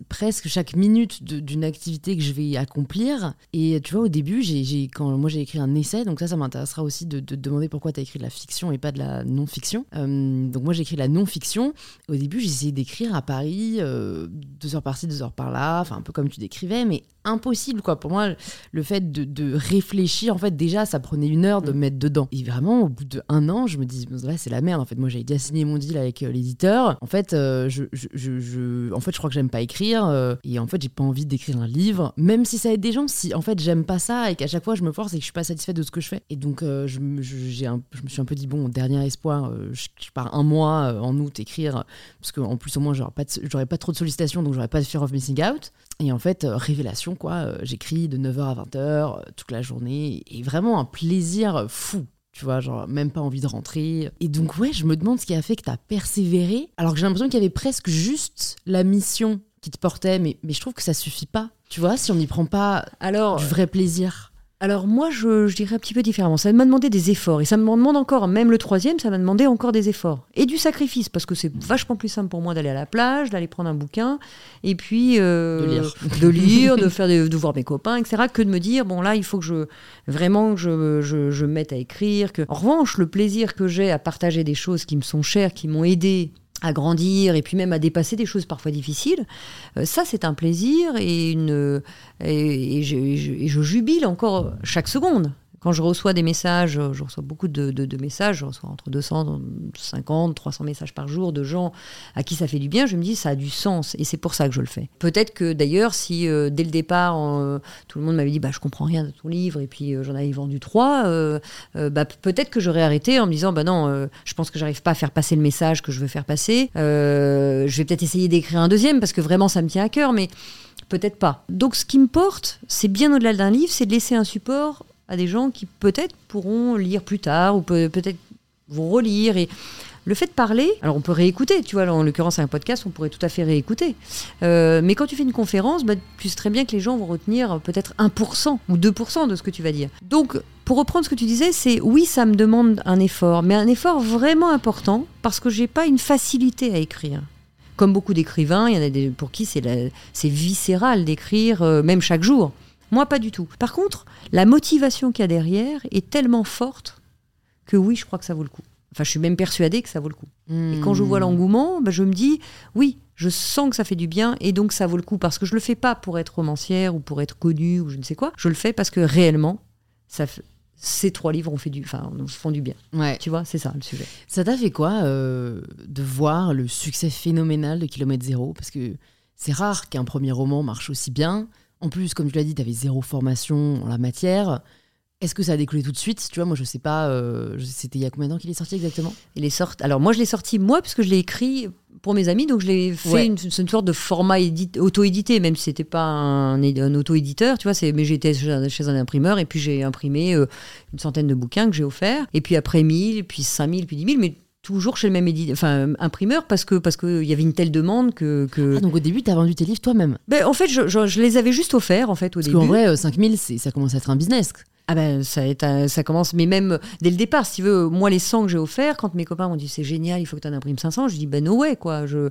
presque chaque minute d'une activité que je vais accomplir. Et tu vois, au début, j'ai, quand moi j'ai écrit un essai, donc ça, ça m'intéressera aussi de, de te demander pourquoi tu as écrit de la fiction et pas de la non-fiction. Euh, donc moi, j'ai écrit de la non-fiction. Au début, essayé d'écrire à Paris, euh, deux heures par-ci, deux heures par-là, enfin un peu comme tu décrivais, mais impossible quoi. Pour moi, le fait de, de réfléchir, en fait, déjà, ça prenait une heure de me mettre dedans. Et vraiment, au bout d'un an, je me dis, ouais, c'est la merde. En fait, moi, j'avais déjà signé mon deal avec euh, l'éditeur. En fait, euh, je, je, je, je- en fait, je crois que j'aime pas écrire. euh, et en fait, j'ai pas envie d'écrire un livre, même si ça aide des gens. Si en fait, j'aime pas ça et qu'à chaque fois, je me force et que je suis pas satisfaite de ce que je fais. Et donc, je, me- je- j'ai un- je me suis un peu dit, bon, dernier espoir, je, pars un mois en août écrire, parce qu'en plus, au moins, j'aurais pas, de- pas trop de sollicitations, donc j'aurais pas de fear of missing out. Et en fait, révélation, quoi. euh, J'écris de 9h à 20h euh, toute la journée. Et vraiment un plaisir fou. Tu vois, genre même pas envie de rentrer. Et donc, ouais, je me demande ce qui a fait que t'as persévéré. Alors que j'ai l'impression qu'il y avait presque juste la mission qui te portait. Mais, mais je trouve que ça suffit pas. Tu vois, si on n'y prend pas Alors, du vrai plaisir. Alors moi, je, je dirais un petit peu différemment. Ça m'a demandé des efforts. Et ça me demande encore, même le troisième, ça m'a demandé encore des efforts. Et du sacrifice, parce que c'est vachement plus simple pour moi d'aller à la plage, d'aller prendre un bouquin, et puis... euh, De lire. De lire, de, faire des- de voir mes copains, etc. Que de me dire, bon là, il faut que je... Vraiment que je, je, je me mette à écrire. Que... En revanche, le plaisir que j'ai à partager des choses qui me sont chères, qui m'ont aidé à grandir et puis même à dépasser des choses parfois difficiles, euh, ça c'est un plaisir et, une, et, je jubile encore chaque seconde. Quand je reçois des messages, je reçois beaucoup de, messages, je reçois entre 250, 300 messages par jour de gens à qui ça fait du bien, je me dis ça a du sens et c'est pour ça que je le fais. Peut-être que d'ailleurs, si dès le départ, tout le monde m'avait dit bah, je comprends rien de ton livre et puis j'en avais vendu trois, bah, peut-être que j'aurais arrêté en me disant bah non, je pense que j'arrive pas à faire passer le message que je veux faire passer. je vais peut-être essayer d'écrire un deuxième parce que vraiment ça me tient à cœur, mais peut-être pas. Donc ce qui me porte, c'est bien au-delà d'un livre, c'est de laisser un support à des gens qui peut-être pourront lire plus tard ou peut-être vont relire et le fait de parler, alors on peut réécouter, tu vois, en l'occurrence un podcast, on pourrait tout à fait réécouter. Euh, mais quand tu fais une conférence, bah, tu sais très bien que les gens vont retenir peut-être 1% ou 2% de ce que tu vas dire. Donc, pour reprendre ce que tu disais, c'est oui, ça me demande un effort, mais un effort vraiment important parce que j'ai pas une facilité à écrire comme beaucoup d'écrivains, il y en a des, pour qui c'est viscéral d'écrire, euh, même chaque jour. Moi, pas du tout. Par contre, la motivation qu'il y a derrière est tellement forte que oui, je crois que ça vaut le coup. Enfin, je suis même persuadée que ça vaut le coup. Et quand je vois hmm. l'engouement, bah, je me dis, oui, je sens que ça fait du bien et donc ça vaut le coup parce que je le fais pas pour être romancière ou pour être connue ou je ne sais quoi. Je le fais parce que réellement, ça, ces trois livres ont fait du, enfin, font du bien. Ouais. Tu vois, c'est ça le sujet. Ça t'a fait quoi euh, de voir le succès phénoménal de Kilomètre Zéro? Parce que c'est rare qu'un premier roman marche aussi bien. En plus, comme tu l'as dit, tu avais zéro formation en la matière. Est-ce que ça a découlé tout de suite? Tu vois, moi, je sais pas. Euh, c'était il y a combien de temps qu'il est sorti exactement? Il est sorti. Alors moi, je l'ai sorti moi puisque je l'ai écrit pour mes amis, donc je l'ai fait une, sorte de format auto-édité, même si c'était pas un, un auto-éditeur, tu vois. Mais j'étais chez un imprimeur et puis j'ai imprimé euh, une centaine de bouquins que j'ai offerts. Et puis après 1000, puis 5000, puis 10 000, mais toujours chez le même enfin, imprimeur parce que parce qu'il y avait une telle demande que. Ah, donc au début, tu as vendu tes livres toi-même ben, En fait, je, je, les avais juste offerts en fait, au parce début. Parce qu'en vrai, 5000, euh, ça commence à être un business. Ah ben ça, ça commence, mais même dès le départ, si tu veux, moi les 100 que j'ai offerts, quand mes copains m'ont dit c'est génial, il faut que tu en imprimes 500, je dis ben no way quoi, je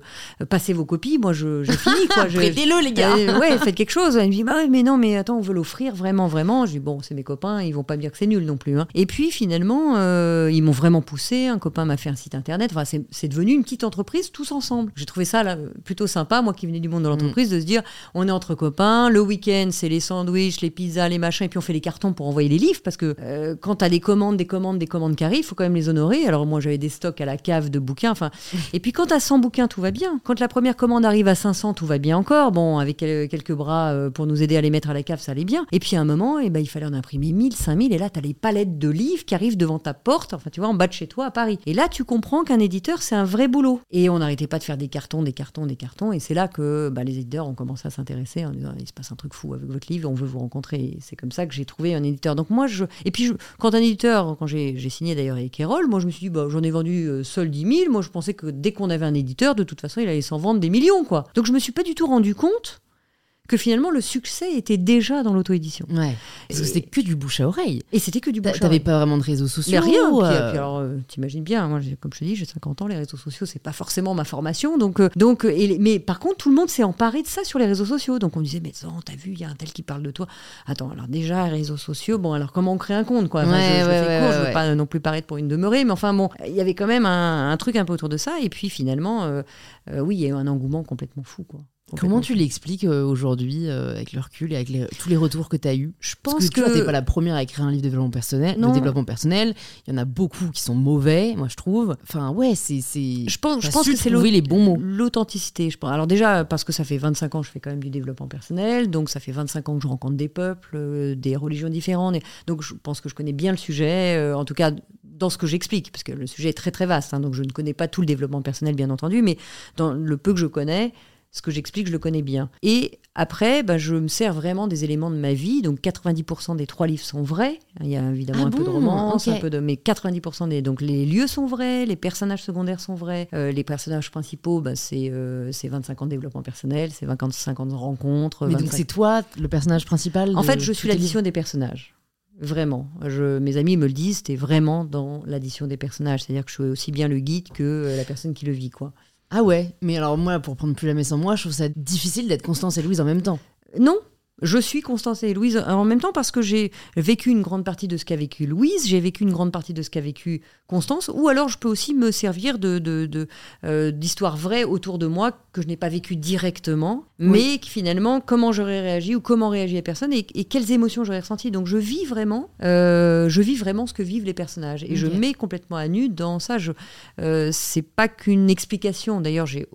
passez vos copies, moi je j'ai fini quoi. Prêtez-le les gars. Euh, ouais, faites quelque chose. Elle me dit bah mais non mais attends on veut l'offrir vraiment vraiment. Je dis bon c'est mes copains, ils vont pas me dire que c'est nul non plus. Hein. Et puis finalement euh, ils m'ont vraiment poussé. Un copain m'a fait un site internet. Enfin c'est devenu une petite entreprise tous ensemble. J'ai trouvé ça là, plutôt sympa moi qui venais du monde de l'entreprise de se dire on est entre copains. Le week-end c'est les sandwichs, les pizzas, les machins et puis on fait les cartons pour envoyer les livres parce que euh, quand tu as des commandes, des commandes, des commandes qui arrivent, faut quand même les honorer. Alors moi, j'avais des stocks à la cave de bouquins. Enfin, et puis quand tu as 100 bouquins, tout va bien. Quand la première commande arrive à 500, tout va bien encore. Bon, avec quelques bras euh, pour nous aider à les mettre à la cave, ça allait bien. Et puis à un moment, eh ben, il fallait en imprimer 1000, 5000. Et là, tu as les palettes de livres qui arrivent devant ta porte, enfin, tu vois, en bas de chez toi à Paris. Et là, tu comprends qu'un éditeur, c'est un vrai boulot. Et on n'arrêtait pas de faire des cartons, des cartons, des cartons. Et c'est là que bah, les éditeurs ont commencé à s'intéresser en disant il se passe un truc fou avec votre livre, on veut vous rencontrer. c'est comme ça que j'ai trouvé un éditeur. Donc moi, je. Et puis, quand un éditeur, quand j'ai signé d'ailleurs avec Erol, moi je me suis dit, bah, j'en ai vendu euh, seul 10 000. Moi je pensais que dès qu'on avait un éditeur, de toute façon, il allait s'en vendre des millions. quoi. Donc je me suis pas du tout rendu compte que finalement le succès était déjà dans l'auto-édition. Ouais. Parce que c'était que du bouche à oreille. Et c'était que du bouche à oreille. T'avais pas vraiment de réseaux sociaux Mais rien. Euh... Puis, alors, euh, t'imagines bien, moi, comme je te dis, j'ai 50 ans, les réseaux sociaux, c'est pas forcément ma formation. Donc, euh, donc, et, mais par contre, tout le monde s'est emparé de ça sur les réseaux sociaux. Donc on disait, mais non, t'as vu, il y a un tel qui parle de toi. Attends, alors déjà, réseaux sociaux, bon, alors comment on crée un compte, quoi? Ouais, je, ouais, je veux pas non plus paraître pour une demeurée, mais enfin bon, il y avait quand même un, un, truc un peu autour de ça. Et puis finalement, oui, il y a eu un engouement complètement fou, quoi. Comment tu l'expliques euh, aujourd'hui euh, avec le recul et avec tous les retours que tu as eus Je pense Parce que, tu n'es pas la première à écrire un livre de développement personnel. De développement personnel. Il y en a beaucoup qui sont mauvais, moi je trouve. Enfin ouais, c'est je pense je pense que c'est les bons mots. L'authenticité, je pense. Alors déjà parce que ça fait 25 ans que je fais quand même du développement personnel, donc ça fait 25 ans que je rencontre des peuples, euh, des religions différentes, donc je pense que je connais bien le sujet en tout cas dans ce que j'explique, parce que le sujet est très très vaste, hein, donc je ne connais pas tout le développement personnel bien entendu, mais dans le peu que je connais, ce que j'explique, je le connais bien. Et après, bah, je me sers vraiment des éléments de ma vie. Donc 90% des trois livres sont vrais. Il y a évidemment ah un peu de romance, un peu de, mais 90% des donc les lieux sont vrais, les personnages secondaires sont vrais, euh, les personnages principaux, bah, c'est 25 euh, ans de développement personnel, c'est 25 ans de rencontres. Mais donc c'est toi le personnage principal En fait, je suis l'addition des personnages. Vraiment. Je, mes amis me le disent, es vraiment dans l'addition des personnages. C'est-à-dire que je suis aussi bien le guide que euh, la personne qui le vit. quoi. Ah ouais, mais alors moi, pour prendre plus la en moi, je trouve ça difficile d'être Constance et Louise en même temps. Non, je suis Constance et Louise en même temps parce que j'ai vécu une grande partie de ce qu'a vécu Louise, j'ai vécu une grande partie de ce qu'a vécu Constance, ou alors je peux aussi me servir de, de, euh, d'histoires vraies autour de moi que je n'ai pas vécues directement, mais qui finalement comment j'aurais réagi ou comment réagit les personnes et, quelles émotions j'aurais ressenties. Donc je vis vraiment, euh, je vis vraiment ce que vivent les personnages et je mets complètement à nu dans ça. Je, euh, c'est pas qu'une explication. D'ailleurs, j'ai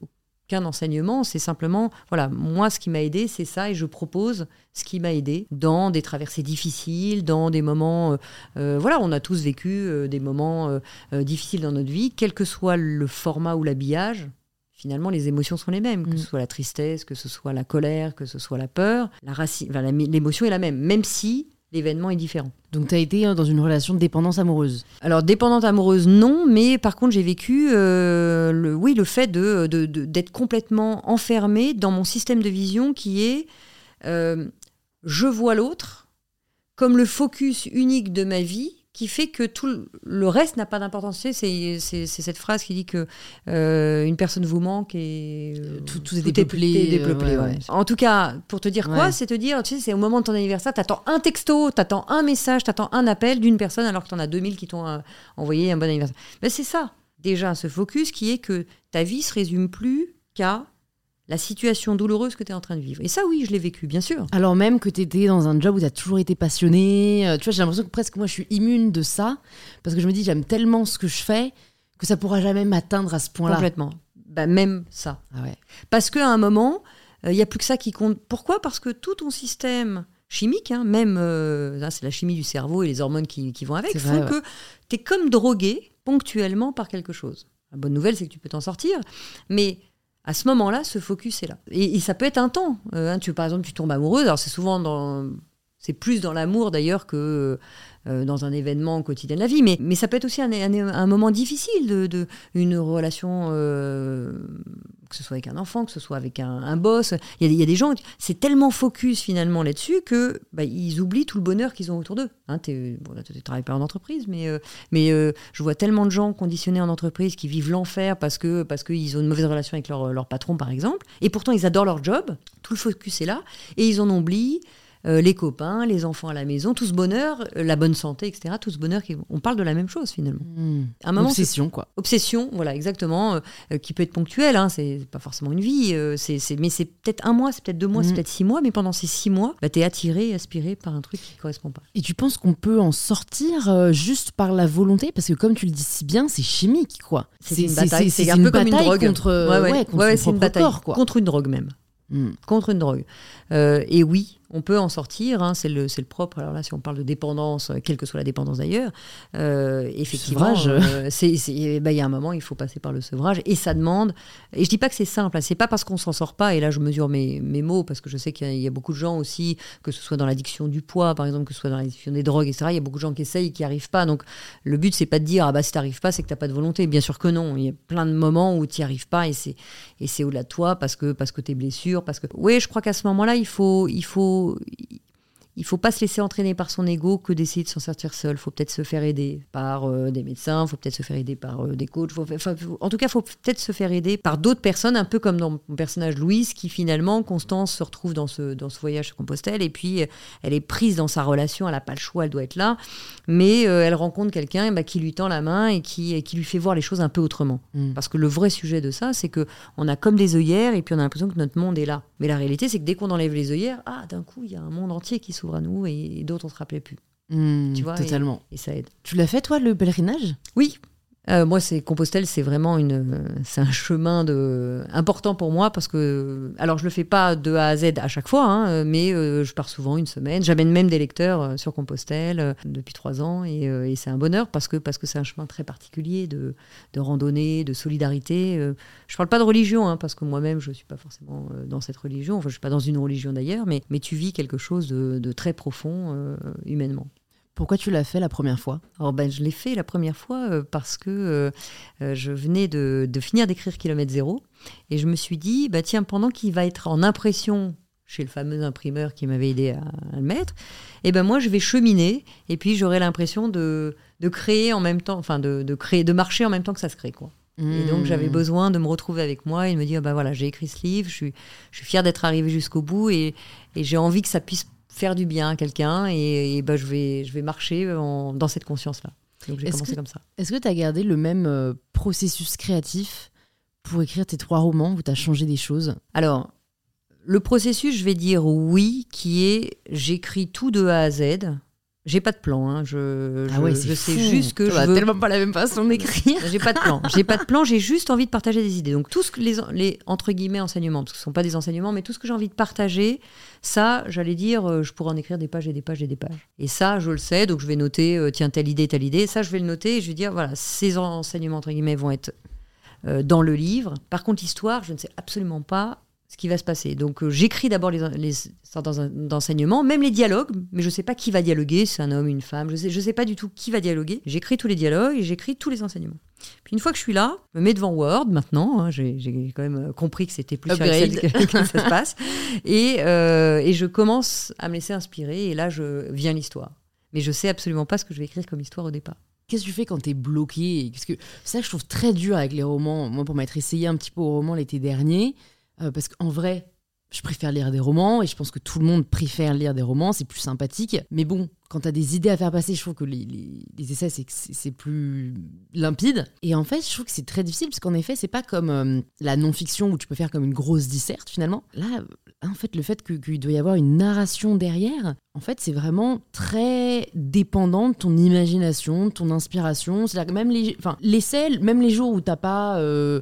qu'un enseignement, c'est simplement, voilà, moi, ce qui m'a aidé, c'est ça, et je propose ce qui m'a aidé dans des traversées difficiles, dans des moments, euh, euh, voilà, on a tous vécu euh, des moments difficiles dans notre vie, quel que soit le format ou l'habillage. Finalement, les émotions sont les mêmes, que ce mm. soit la tristesse, que ce soit la colère, que ce soit la peur. La racine, l'émotion est la même, même si l'événement est différent. Donc tu as été hein, dans une relation de dépendance amoureuse Alors dépendante amoureuse non, mais par contre j'ai vécu euh, le, oui, le fait d'être de, de, complètement enfermée dans mon système de vision qui est euh, je vois l'autre comme le focus unique de ma vie qui fait que tout le reste n'a pas d'importance. c'est, cette phrase qui dit que euh, une personne vous manque et euh, tout, tout, est dépeuplé. Euh, en tout cas, pour te dire quoi, c'est te dire, tu sais, c'est au moment de ton anniversaire, t'attends un texto, t'attends un message, t'attends un appel d'une personne alors que t'en as 2000 qui t'ont envoyé un bon anniversaire. Ben, c'est ça, déjà, ce focus qui est que ta vie se résume plus qu'à la situation douloureuse que tu es en train de vivre. Et ça, oui, je l'ai vécu, bien sûr. Alors même que tu étais dans un job où tu as toujours été passionné, euh, tu vois, j'ai l'impression que presque moi, je suis immune de ça, parce que je me dis, j'aime tellement ce que je fais que ça pourra jamais m'atteindre à ce point-là. Complètement. Bah, même ça. Ah ouais. Parce qu'à un moment, il y n'y a plus que ça qui compte. Pourquoi? Parce que tout ton système chimique, hein, même, euh, c'est la chimie du cerveau et les hormones qui, vont avec, font que tu es comme drogué ponctuellement par quelque chose. La bonne nouvelle, c'est que tu peux t'en sortir, mais à ce moment-là, ce focus est là. Et, ça peut être un temps. Euh, hein, tu, par exemple, tu tombes amoureuse. Alors, c'est souvent dans. C'est plus dans l'amour d'ailleurs que euh, dans un événement quotidien de la vie. Mais, mais ça peut être aussi un, un, moment difficile, de, de une relation, euh, que ce soit avec un enfant, que ce soit avec un, boss. Il y, a, des gens, c'est tellement focus finalement là-dessus que bah, ils oublient tout le bonheur qu'ils ont autour d'eux. Hein, tu ne travailles pas en entreprise, mais, euh, mais je vois tellement de gens conditionnés en entreprise qui vivent l'enfer parce que parce qu'ils ont une mauvaise relation avec leur, leur patron, par exemple. Et pourtant, ils adorent leur job. Tout le focus est là. Et ils en oublient euh, les copains, les enfants à la maison, tout ce bonheur, euh, la bonne santé, etc. Tout ce bonheur, qui, on parle de la même chose finalement. Hmm. Un moment, obsession, quoi. Obsession, voilà, exactement, euh, qui peut être ponctuelle, hein, c'est pas forcément une vie, c'est, mais c'est peut-être un mois, c'est peut-être deux mois, c'est hmm. peut-être six mois, mais pendant ces six mois, bah, tu es attiré et aspiré par un truc qui correspond pas. Et tu penses qu'on peut en sortir juste par la volonté? Parce que comme tu le dis si bien, c'est chimique, quoi. C'est, une bataille, c'est un peu comme une drogue. Contre, ouais, une bataille, quoi. contre une drogue même. Hmm. Contre une drogue. et oui, on peut en sortir, hein, c'est le, le, propre. Alors là, si on parle de dépendance, euh, quelle que soit la dépendance d'ailleurs, euh, effectivement, euh, bah, il y a un moment, il faut passer par le sevrage et ça demande. Et je dis pas que c'est simple, hein, c'est pas parce qu'on s'en sort pas. Et là, je mesure mes, mes mots parce que je sais qu'il y, a beaucoup de gens aussi, que ce soit dans l'addiction du poids, par exemple, que ce soit dans l'addiction des drogues, etc. Il y a beaucoup de gens qui essayent, qui arrivent pas. Donc, le but c'est pas de dire ah bah si t'arrives pas, c'est que t'as pas de volonté. Bien sûr que non. Il y a plein de moments où tu n'y arrives pas et c'est et c'est au-delà de toi parce que parce que tes blessures, parce que. Oui, je crois qu'à ce moment-là, il faut il faut il il faut pas se laisser entraîner par son ego que d'essayer de s'en sortir seul. Il faut peut-être se faire aider par euh, des médecins, il faut peut-être se faire aider par euh, des coachs. en tout cas, il faut peut-être se faire aider par d'autres personnes, un peu comme dans mon personnage Louise, qui finalement, Constance se retrouve dans ce, dans ce voyage à Compostelle et puis euh, elle est prise dans sa relation, elle n'a pas le choix, elle doit être là, mais elle rencontre quelqu'un bah, qui lui tend la main et qui, qui lui fait voir les choses un peu autrement. Mm. Parce que le vrai sujet de ça, c'est que on a comme des œillères et puis on a l'impression que notre monde est là. Mais la réalité, c'est que dès qu'on enlève les œillères, ah, d'un coup, il y a un monde entier qui s'ouvre à nous et, d'autres on se rappelait plus. Hmm, tu vois, totalement. Et, ça aide. Tu l'as fait toi le pèlerinage? Oui, euh, moi, c'est Compostelle, c'est vraiment une, c'est un chemin important pour moi parce que, alors je le fais pas de A à Z à chaque fois, hein, mais euh, je pars souvent une semaine. J'amène même des lecteurs euh, sur Compostelle depuis trois ans et, c'est un bonheur parce que parce que c'est un chemin très particulier de, randonnée, de solidarité. je parle pas de religion hein, parce que moi-même je suis pas forcément dans cette religion. Enfin, je suis pas dans une religion d'ailleurs, mais mais tu vis quelque chose de très profond humainement. Pourquoi tu l'as fait la première fois? Alors ben, Je l'ai fait la première fois euh, parce que euh, euh, je venais de, finir d'écrire Kilomètre Zéro et je me suis dit, bah, tiens, pendant qu'il va être en impression chez le fameux imprimeur qui m'avait aidé à, le mettre, et eh ben moi je vais cheminer et puis j'aurai l'impression de, de, créer en même temps, enfin de, de, créer, de marcher en même temps que ça se crée. Quoi. Et donc j'avais besoin de me retrouver avec moi et de me dire bah voilà j'ai écrit ce livre, je suis, je suis fière d'être arrivée jusqu'au bout et, et j'ai envie que ça puisse faire du bien à quelqu'un et, bah, je, vais, je vais marcher dans cette conscience-là. Donc j'ai commencé comme ça. Est-ce que tu as gardé le même euh, processus créatif pour écrire tes trois romans ou tu as changé des choses? Alors, le processus, je vais dire oui, qui est j'écris tout de A à Z. J'ai pas de plan, hein. je, ah ouais, je sais juste que je veux... tellement pas la même façon d'écrire. j'ai pas de plan, j'ai pas de plan, j'ai juste envie de partager des idées. Donc tout ce que les, les entre guillemets enseignements, parce que ce sont pas des enseignements, mais tout ce que j'ai envie de partager, ça, j'allais dire, euh, je pourrais en écrire des pages et des pages et des pages. Et ça, je le sais, donc je vais noter, euh, tiens telle idée, telle idée. Ça, je vais le noter et je vais dire, voilà, ces enseignements entre guillemets vont être euh, dans le livre. Par contre, l'histoire, je ne sais absolument pas ce qui va se passer. Donc euh, j'écris d'abord les, les sortes d'enseignements, même les dialogues, mais je ne sais pas qui va dialoguer, c'est un homme, une femme, je ne sais, je sais pas du tout qui va dialoguer. J'écris tous les dialogues et j'écris tous les enseignements. Puis une fois que je suis là, je me mets devant Word maintenant, hein, j'ai quand même euh, compris que c'était plus sur Excel que, ça se passe, et, euh, et je commence à me laisser inspirer, et là je viens l'histoire. Mais je sais absolument pas ce que je vais écrire comme histoire au départ. Qu'est-ce que tu fais quand tu es bloqué? Parce que ça, je trouve très dur avec les romans. Moi, pour m'être essayé un petit peu au roman l'été dernier, euh, parce qu'en vrai, je préfère lire des romans et je pense que tout le monde préfère lire des romans, c'est plus sympathique. Mais bon, quand tu as des idées à faire passer, je trouve que les, les, essais, c'est plus limpide. Et en fait, je trouve que c'est très difficile parce qu'en effet, c'est pas comme euh, la non-fiction où tu peux faire comme une grosse disserte finalement. Là, en fait, le fait qu'il doit y avoir une narration derrière, en fait, c'est vraiment très dépendant de ton imagination, de ton inspiration. C'est-à-dire que même les, enfin, l'essai, même les jours où t'as pas. Euh,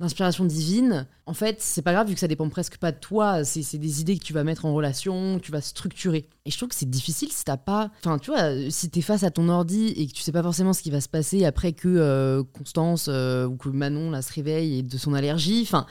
l'inspiration divine, en fait, c'est pas grave vu que ça dépend presque pas de toi. C'est des idées que tu vas mettre en relation, que tu vas structurer. Et je trouve que c'est difficile si t'as pas. Enfin, tu vois, si t'es face à ton ordi et que tu sais pas forcément ce qui va se passer après que euh, Constance euh, ou que Manon là, se réveille et de son allergie. Enfin.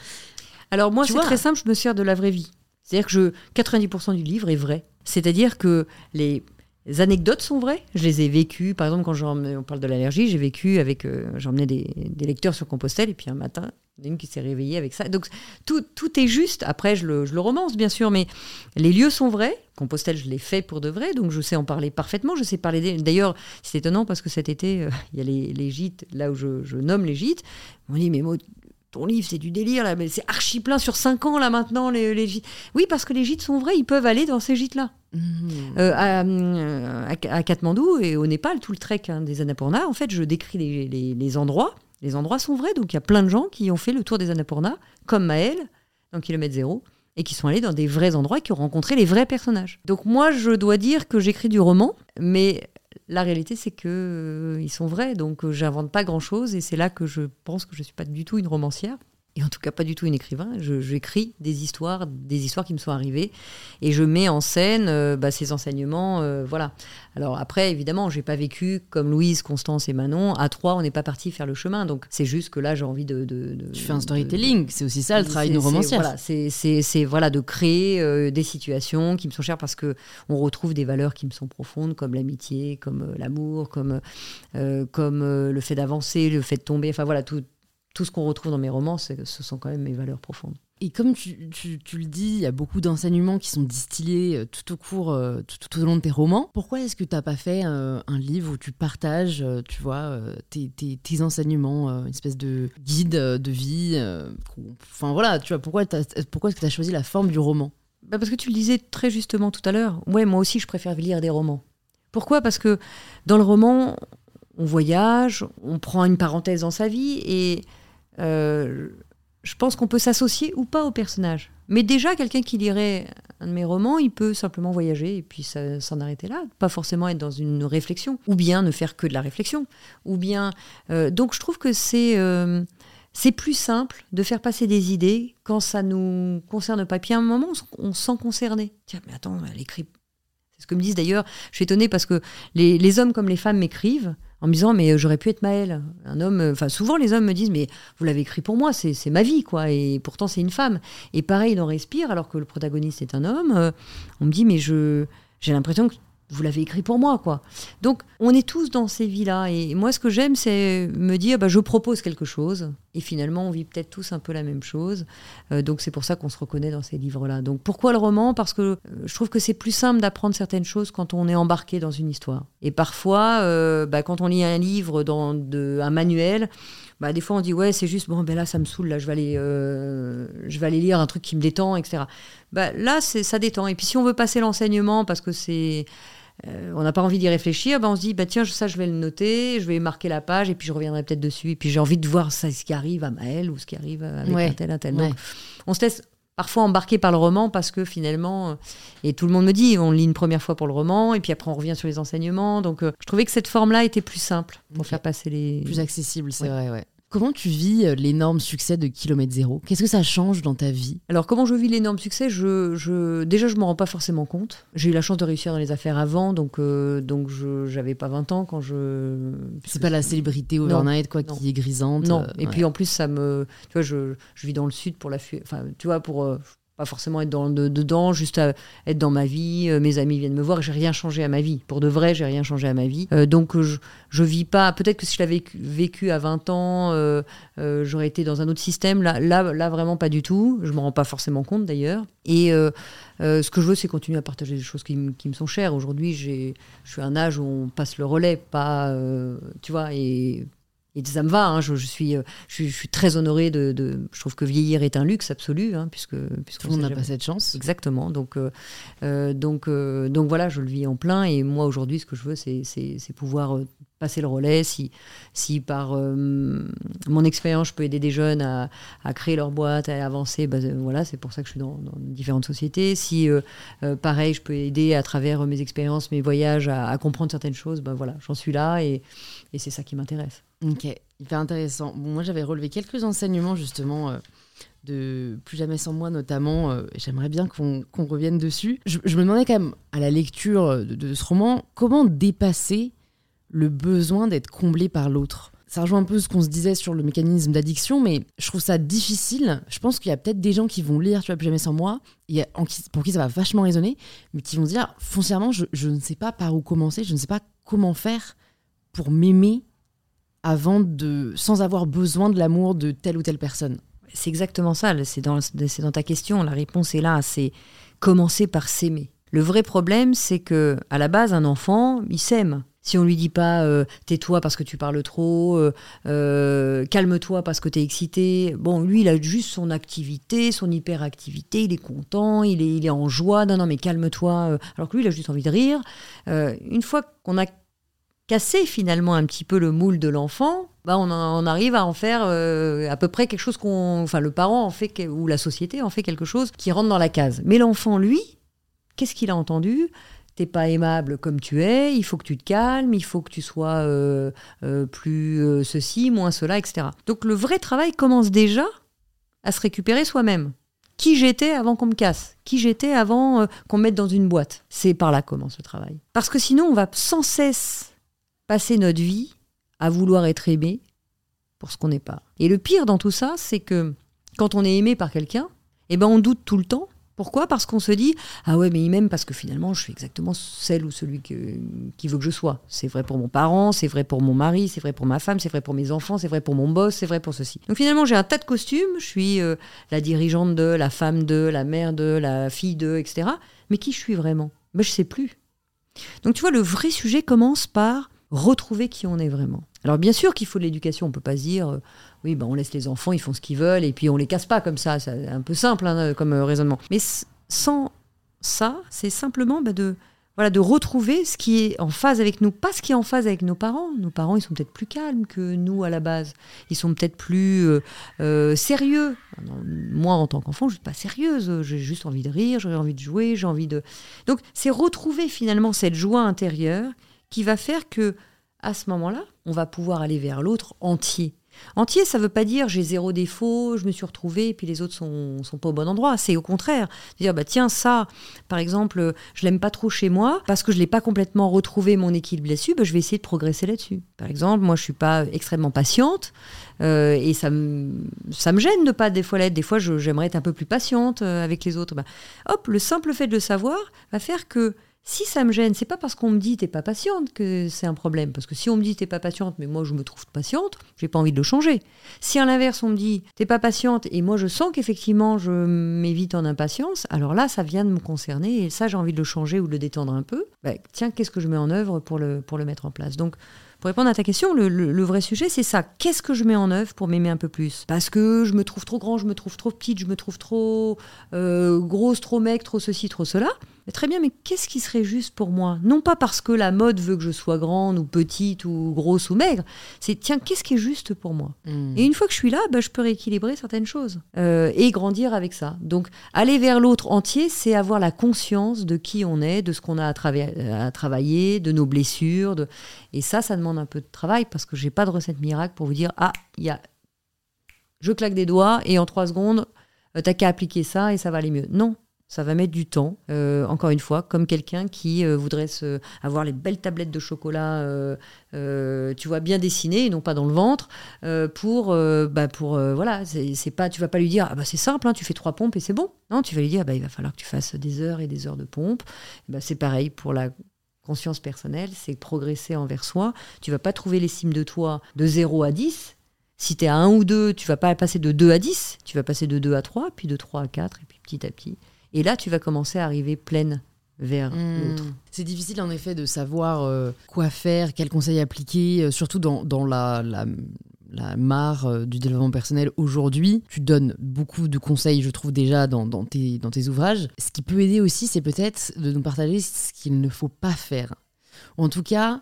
Alors, moi, c'est très simple, je me sers de la vraie vie. C'est-à-dire que je, 90% du livre est vrai. C'est-à-dire que les les anecdotes sont vraies. Je les ai vécues. Par exemple, quand on parle de l'allergie, j'ai vécu avec. Euh, J'emmenais des, lecteurs sur Compostelle, et puis un matin, une qui s'est réveillée avec ça. Donc tout, est juste. Après, je le, romance, bien sûr, mais les lieux sont vrais. Compostelle, je l'ai fait pour de vrai, donc je sais en parler parfaitement. Je sais parler. D'ailleurs, c'est étonnant parce que cet été, euh, il y a les, gîtes, là où je, nomme les gîtes. On dit, mais ton livre, c'est du délire, là, mais c'est archi plein sur 5 ans, là, maintenant, les, les, gîtes. Oui, parce que les gîtes sont vrais, ils peuvent aller dans ces gîtes-là. Mmh. Euh, à, à, Katmandou et au Népal, tout le trek hein, des Annapurna, en fait, je décris les, les, les, endroits. Les endroits sont vrais, donc il y a plein de gens qui ont fait le tour des Annapurna, comme Maël, dans kilomètre zéro, et qui sont allés dans des vrais endroits, qui ont rencontré les vrais personnages. Donc moi, je dois dire que j'écris du roman, mais la réalité, c'est que euh, ils sont vrais, donc euh, j'invente pas grand-chose, et c'est là que je pense que je suis pas du tout une romancière et en tout cas pas du tout une écrivain. J'écris des histoires, des histoires qui me sont arrivées, et je mets en scène euh, bah, ces enseignements. Euh, voilà. Alors après, évidemment, j'ai pas vécu comme Louise, Constance et Manon. À trois, on n'est pas parti faire le chemin. Donc c'est juste que là, j'ai envie de, de, Tu fais un storytelling, c'est aussi ça le travail d'une romancière. Voilà, c'est voilà de créer euh, des situations qui me sont chères parce que on retrouve des valeurs qui me sont profondes, comme l'amitié, comme l'amour, comme comme le fait d'avancer, le fait de tomber. Enfin voilà, tout tout ce qu'on retrouve dans mes romans, ce sont quand même mes valeurs profondes. Et comme tu, tu, le dis, il y a beaucoup d'enseignements qui sont distillés euh, tout au cours, euh, tout, au long de tes romans. Pourquoi est-ce que tu n'as pas fait euh, un livre où tu partages, tu vois, tes, tes, tes, enseignements, une espèce de guide de vie Enfin voilà, tu vois, pourquoi, pourquoi est-ce que tu as choisi la forme du roman? Bah Parce que tu le disais très justement tout à l'heure. Ouais, moi aussi, je préfère lire des romans. Pourquoi? Parce que dans le roman, on voyage, on prend une parenthèse dans sa vie et euh, je pense qu'on peut s'associer ou pas au personnage. Mais déjà, quelqu'un qui lirait un de mes romans, il peut simplement voyager et puis s'en arrêter là, pas forcément être dans une réflexion, ou bien ne faire que de la réflexion, ou bien. Euh, donc, je trouve que c'est euh, c'est plus simple de faire passer des idées quand ça nous concerne pas. Puis à un moment, on, se sent. Tiens, mais attends, elle écrit. C'est ce que me disent d'ailleurs. Je suis étonnée parce que les, hommes comme les femmes m'écrivent en me disant mais euh, j'aurais pu être Maëlle. Un homme, euh, enfin souvent les hommes me disent mais vous l'avez écrit pour moi, c'est ma vie quoi. Et pourtant c'est une femme. Et pareil dans Respire, alors que le protagoniste est un homme, euh, on me dit mais je j'ai l'impression que vous l'avez écrit pour moi quoi. Donc on est tous dans ces vies là. Et moi ce que j'aime c'est me dire bah, je propose quelque chose Et finalement, on vit peut-être tous un peu la même chose. Euh, donc c'est pour ça qu'on se reconnaît dans ces livres-là. Donc pourquoi le roman? Parce que euh, je trouve que c'est plus simple d'apprendre certaines choses quand on est embarqué dans une histoire. Et parfois, euh, bah, quand on lit un livre, dans un manuel, bah, des fois on dit ouais c'est juste bon ben là ça me saoule là je vais aller je vais aller lire un truc qui me détend etc bah, là ça détend et puis si on veut passer l'enseignement parce que c'est euh, on n'a pas envie d'y réfléchir, ben on se dit bah tiens ça je vais le noter, je vais marquer la page et puis je reviendrai peut-être dessus. Et puis j'ai envie de voir ça, ce qui arrive à Maël ou ce qui arrive avec un tel un tel. Donc on se laisse parfois embarquer par le roman parce que finalement euh, et tout le monde me dit on lit une première fois pour le roman et puis après on revient sur les enseignements. Donc euh, je trouvais que cette forme là était plus simple pour faire passer les plus accessible c'est vrai ouais Comment tu vis euh, l'énorme succès de Kilomètre Zéro? Qu'est-ce que ça change dans ta vie? Alors, comment je vis l'énorme succès? Je, je, Déjà, je ne me rends pas forcément compte. J'ai eu la chance de réussir dans les affaires avant, donc, euh, donc je n'avais pas 20 ans quand je. C'est pas la célébrité overnight quoi, qui est grisante. Non, euh, et puis en plus, ça me. Tu vois, je, je vis dans le sud pour la. Enfin, tu vois, pour pas forcément être dans, dedans, juste être dans ma vie. Euh, mes amis viennent me voir, j'ai rien changé à ma vie. Pour de vrai, j'ai rien changé à ma vie. Euh, donc je, je vis pas. Peut-être que si je l'avais vécu à 20 ans, euh, j'aurais été dans un autre système. Là, là, là, vraiment pas du tout. Je me rends pas forcément compte d'ailleurs. Et ce que je veux, c'est continuer à partager des choses qui, qui me sont chères. Aujourd'hui, je suis à un âge où on passe le relais, pas, tu vois, et et ça me va. Hein, je, suis, euh, je, suis, très honorée de, Je trouve que vieillir est un luxe absolu, hein, puisque, puisque on n'a pas cette chance. Exactement. Donc, euh, euh, donc, donc voilà, je le vis en plein. Et moi aujourd'hui, ce que je veux, c'est pouvoir passer le relais. Si, si par mon expérience, je peux aider des jeunes à, à, créer leur boîte, à avancer, bah, voilà, c'est pour ça que je suis dans, différentes sociétés. Si pareil, je peux aider à travers mes expériences, mes voyages, à, à comprendre certaines choses, bah, voilà, j'en suis là et, et c'est ça qui m'intéresse. Ok, hyper intéressant. Moi, j'avais relevé quelques enseignements justement euh, de Plus jamais sans moi notamment. Euh, j'aimerais bien qu'on revienne dessus. Je, me demandais quand même, à la lecture de, ce roman, comment dépasser le besoin d'être comblé par l'autre? Ça rejoint un peu ce qu'on se disait sur le mécanisme d'addiction, mais je trouve ça difficile. Je pense qu'il y a peut-être des gens qui vont lire Tu vois plus jamais sans moi, pour qui ça va vachement résonner, mais qui vont dire foncièrement, je ne sais pas par où commencer, je ne sais pas comment faire pour m'aimer avant de, sans avoir besoin de l'amour de telle ou telle personne. C'est exactement ça, c'est dans, dans ta question, la réponse est là, c'est commencer par s'aimer. Le vrai problème, c'est que à la base, un enfant, il s'aime. Si on lui dit pas euh, tais-toi parce que tu parles trop, euh, euh, calme-toi parce que tu es excité, bon, lui, il a juste son activité, son hyperactivité, il est content, il est, il est en joie, non, non, mais calme-toi. alors que lui, il a juste envie de rire. une fois qu'on a casser finalement un petit peu le moule de l'enfant, bah on, arrive à en faire euh, à peu près quelque chose qu'on, enfin le parent en fait ou la société en fait quelque chose qui rentre dans la case. Mais l'enfant lui, qu'est-ce qu'il a entendu? T'es pas aimable comme tu es, il faut que tu te calmes, il faut que tu sois euh, euh, plus ceci, moins cela, etc. Donc le vrai travail commence déjà à se récupérer soi-même qui j'étais avant qu'on me casse, qui j'étais avant qu'on me mette dans une boîte? C'est par là commence le travail. Parce que sinon, on va sans cesse passer notre vie à vouloir être aimé pour ce qu'on n'est pas. Et le pire dans tout ça, c'est que quand on est aimé par quelqu'un, eh ben on doute tout le temps. Pourquoi? Parce qu'on se dit ah ouais mais il m'aime parce que finalement je suis exactement celle ou celui qui veut que je sois. C'est vrai pour mon parent, c'est vrai pour mon mari, c'est vrai pour ma femme, c'est vrai pour mes enfants, c'est vrai pour mon boss, c'est vrai pour ceci. Donc finalement j'ai un tas de costumes. Je suis euh, la dirigeante de, la femme de, la mère de, la fille de, etc. Mais qui je suis vraiment? Ben je sais plus. Donc tu vois le vrai sujet commence par retrouver qui on est vraiment. Alors bien sûr qu'il faut de l'éducation, on peut pas dire euh, oui ben on laisse les enfants, ils font ce qu'ils veulent et puis on les casse pas comme ça, c'est un peu simple hein, comme euh, raisonnement. Mais sans ça, c'est simplement bah, de voilà de retrouver ce qui est en phase avec nous, pas ce qui est en phase avec nos parents. Nos parents ils sont peut-être plus calmes que nous à la base, ils sont peut-être plus euh, sérieux. moi en tant qu'enfant je suis pas sérieuse, j'ai juste envie de rire, j'ai envie de jouer, j'ai envie de donc c'est retrouver finalement cette joie intérieure qui va faire que à ce moment-là, on va pouvoir aller vers l'autre entier. Entier, ça ne veut pas dire j'ai zéro défaut, je me suis retrouvé et puis les autres sont, sont pas au bon endroit. C'est au contraire. Dire bah tiens ça, par exemple, je l'aime pas trop chez moi parce que je l'ai pas complètement retrouvé mon équilibre là-dessus. Bah, je vais essayer de progresser là-dessus. Par exemple, moi je suis pas extrêmement patiente euh, et ça me gêne de pas des fois l'être. Des fois j'aimerais être un peu plus patiente euh, avec les autres. Bah, hop, le simple fait de le savoir va faire que Si ça me gêne, c'est pas parce qu'on me dit t'es pas patiente que c'est un problème. Parce que si on me dit t'es pas patiente, mais moi je me trouve patiente, j'ai pas envie de le changer. Si à l'inverse on me dit t'es pas patiente et moi je sens qu'effectivement je m'évite en impatience, alors là ça vient de me concerner et ça j'ai envie de le changer ou de le détendre un peu. Bah, tiens, qu'est-ce que je mets en œuvre pour le, mettre en place? Donc pour répondre à ta question, le, vrai sujet, c'est ça. Qu'est-ce que je mets en œuvre pour m'aimer un peu plus? Parce que je me trouve trop grand, je me trouve trop petite, je me trouve trop euh, grosse, trop maigre, trop ceci, trop cela. Mais très bien, mais qu'est-ce qui serait juste pour moi? Non pas parce que la mode veut que je sois grande ou petite ou grosse ou maigre. C'est tiens, qu'est-ce qui est juste pour moi? Hmm. Et une fois que je suis là, bah, je peux rééquilibrer certaines choses euh, et grandir avec ça. Donc aller vers l'autre entier, c'est avoir la conscience de qui on est, de ce qu'on a à, à, travailler, de nos blessures. De... Et ça, ça demande un peu de travail parce que j'ai pas de recette miracle pour vous dire ah, il y a, je claque des doigts et en trois secondes, euh, t'as qu'à appliquer ça et ça va aller mieux. Non, ça va mettre du temps, euh, encore une fois, comme quelqu'un qui euh, voudrait se, avoir les belles tablettes de chocolat, euh, tu vois, bien dessinées, et non pas dans le ventre, pour, bah pour voilà, c'est pas, tu vas pas lui dire, ah bah c'est simple, hein, tu fais trois pompes et c'est bon. Non, tu vas lui dire, bah, il va falloir que tu fasses des heures et des heures de pompe. Bah, c'est pareil pour la conscience personnelle, c'est progresser envers soi. Tu vas pas trouver l'estime de toi de 0 à 10. Si tu es à 1 ou 2, tu vas pas passer de 2 à 10, tu vas passer de 2 à 3, puis de 3 à 4, et puis petit à petit. Et là, tu vas commencer à arriver pleine vers hmm. l'autre. C'est difficile en effet de savoir euh, quoi faire, quels conseils appliquer, euh, surtout dans, dans la, la, la mare euh, du développement personnel aujourd'hui. Tu donnes beaucoup de conseils, je trouve déjà, dans, dans, tes, dans tes ouvrages. Ce qui peut aider aussi, c'est peut-être de nous partager ce qu'il ne faut pas faire. En tout cas,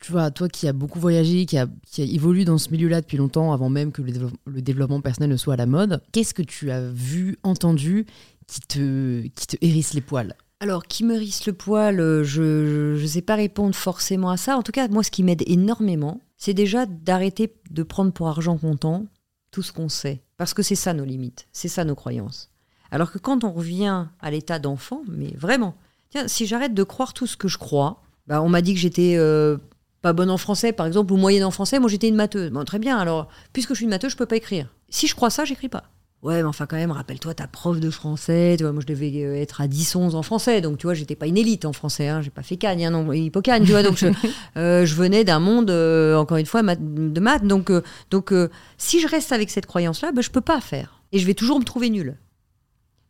tu vois, toi qui as beaucoup voyagé, qui a, qui a évolué dans ce milieu-là depuis longtemps, avant même que le, le développement personnel ne soit à la mode, qu'est-ce que tu as vu, entendu qui te, qui te hérisse les poils alors, qui me hérisse le poil, euh, je ne sais pas répondre forcément à ça. En tout cas, moi, ce qui m'aide énormément, c'est déjà d'arrêter de prendre pour argent comptant tout ce qu'on sait. Parce que c'est ça nos limites, c'est ça nos croyances. Alors que quand on revient à l'état d'enfant, mais vraiment, tiens, si j'arrête de croire tout ce que je crois, bah, on m'a dit que j'étais euh, pas bonne en français, par exemple, ou moyenne en français, moi j'étais une matheuse. Bon, très bien, alors, puisque je suis une matheuse, je peux pas écrire. Si je crois ça, j'écris pas. Ouais, mais enfin, quand même, rappelle-toi ta prof de français. Tu vois, moi, je devais euh, être à 10-11 en français. Donc, tu vois, j'étais pas une élite en français. Hein, j'ai pas fait cagne, hein, non, hippocagne, tu vois. Donc, je, euh, je venais d'un monde, euh, encore une fois, de maths. Donc, donc si je reste avec cette croyance-là, ben, je peux pas faire. Et je vais toujours me trouver nulle.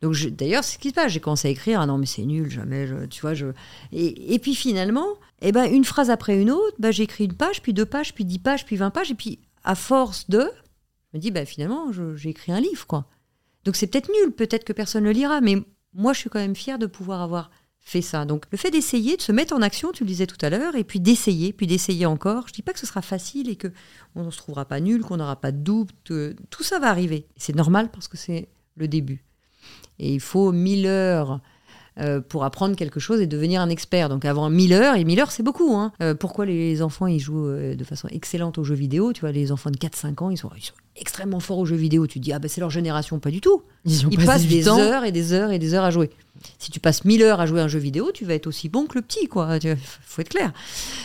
Donc, d'ailleurs, c'est ce qui se passe. J'ai commencé à écrire. Ah non, mais c'est nul, jamais. tu vois, je. Et, et puis, finalement, eh ben, une phrase après une autre, ben, j'écris une page, puis deux pages, puis dix pages, puis vingt pages. Et puis, à force de me dis, bah, finalement, j'ai écrit un livre, quoi. Donc c'est peut-être nul, peut-être que personne ne le lira, mais moi, je suis quand même fière de pouvoir avoir fait ça. Donc le fait d'essayer, de se mettre en action, tu le disais tout à l'heure, et puis d'essayer, puis d'essayer encore. Je dis pas que ce sera facile et que on ne se trouvera pas nul, qu'on n'aura pas de doute. tout ça va arriver. C'est normal parce que c'est le début. Et il faut mille heures euh, pour apprendre quelque chose et devenir un expert. Donc avant 1000 heures, et 1000 heures c'est beaucoup. Hein. Euh, pourquoi les enfants ils jouent euh, de façon excellente aux jeux vidéo? Tu vois, les enfants de 4-5 ans, ils sont, extrêmement forts aux jeux vidéo. Tu te dis, ah ben c'est leur génération, pas du tout. Ils, passent des heures et des heures et des heures à jouer. Si tu passes 1000 heures à jouer un jeu vidéo, tu vas être aussi bon que le petit, quoi. faut être clair.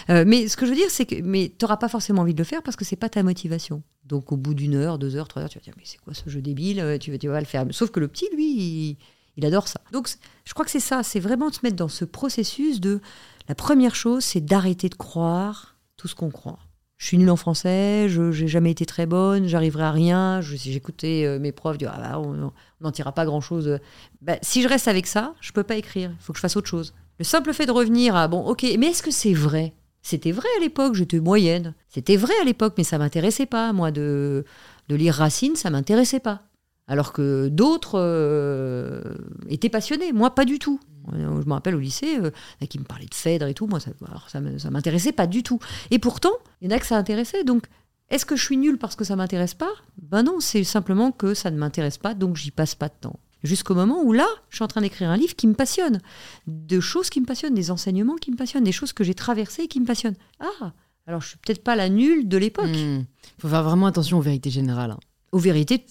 mais ce que je veux dire, c'est que mais tu n'auras pas forcément envie de le faire parce que c'est pas ta motivation. Donc au bout d'une heure, deux heures, trois heures, tu vas dire, mais c'est quoi ce jeu débile? Tu, tu vas le faire. Sauf que le petit, lui, il, il adore ça. Donc, je crois que c'est ça, c'est vraiment de se mettre dans ce processus de. La première chose, c'est d'arrêter de croire tout ce qu'on croit. Je suis nulle en français, je n'ai jamais été très bonne, j'arriverai à rien. Si j'écoutais euh, mes profs ah bah, on n'en tirera pas grand chose. Bah, si je reste avec ça, je peux pas écrire. Il faut que je fasse autre chose. Le simple fait de revenir à bon, ok, mais est-ce que c'est vrai? C'était vrai à l'époque, j'étais moyenne. C'était vrai à l'époque, mais ça m'intéressait pas. Moi, de, de lire Racine, ça m'intéressait pas alors que d'autres euh, étaient passionnés. Moi, pas du tout. Je me rappelle au lycée, euh, qui me parlait de Phèdre et tout. Moi, ça, ça m'intéressait pas du tout. Et pourtant, il y en a que ça intéressait. Donc, est-ce que je suis nulle parce que ça m'intéresse pas? Ben non, c'est simplement que ça ne m'intéresse pas, donc j'y passe pas de temps. Jusqu'au moment où là, je suis en train d'écrire un livre qui me passionne, de choses qui me passionnent, des enseignements qui me passionnent, des choses que j'ai traversées et qui me passionnent. Ah, alors je suis peut-être pas la nulle de l'époque. Il hmm. faut faire vraiment attention aux vérités générales. Hein aux vérités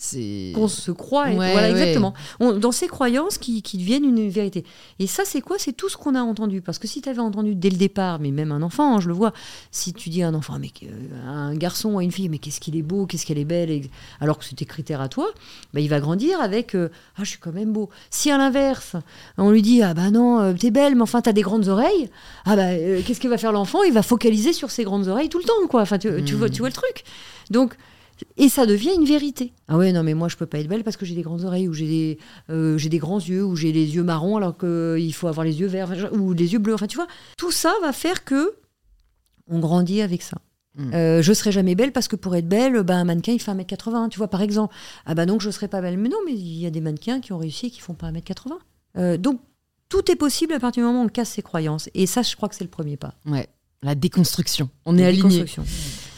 qu'on se croit. Ouais, voilà, ouais. exactement. On- dans ces croyances qui, qui deviennent une vérité. Et ça, c'est quoi? C'est tout ce qu'on a entendu. Parce que si tu avais entendu dès le départ, mais même un enfant, hein, je le vois, si tu dis à un enfant, mais à un garçon ou à une fille, mais qu'est-ce qu'il est beau, qu'est-ce qu'elle est belle, et- alors que c'est tes critères à toi, bah, il va grandir avec euh, Ah, je suis quand même beau. Si à l'inverse, on lui dit Ah, bah non, euh, t'es belle, mais enfin, t'as des grandes oreilles, ah, bah, euh, qu'est-ce que va faire l'enfant? Il va focaliser sur ses grandes oreilles tout le temps, quoi. Enfin, tu, tu Mm. vois, tu vois le truc. Donc, et ça devient une vérité. Ah ouais, non, mais moi, je peux pas être belle parce que j'ai des grandes oreilles, ou j'ai des, euh, j'ai des grands yeux, ou j'ai les yeux marrons alors qu'il faut avoir les yeux verts, enfin, ou les yeux bleus. Enfin, tu vois, tout ça va faire que on grandit avec ça. Mm. Euh, je serai jamais belle parce que pour être belle, bah, un mannequin il fait 1m80, tu vois, par exemple. Ah bah donc je serai pas belle. Mais non, mais il y a des mannequins qui ont réussi et qui font pas 1m80. Euh, donc tout est possible à partir du moment où on casse ses croyances. Et ça, je crois que c'est le premier pas. Ouais. La déconstruction. On est La aligné.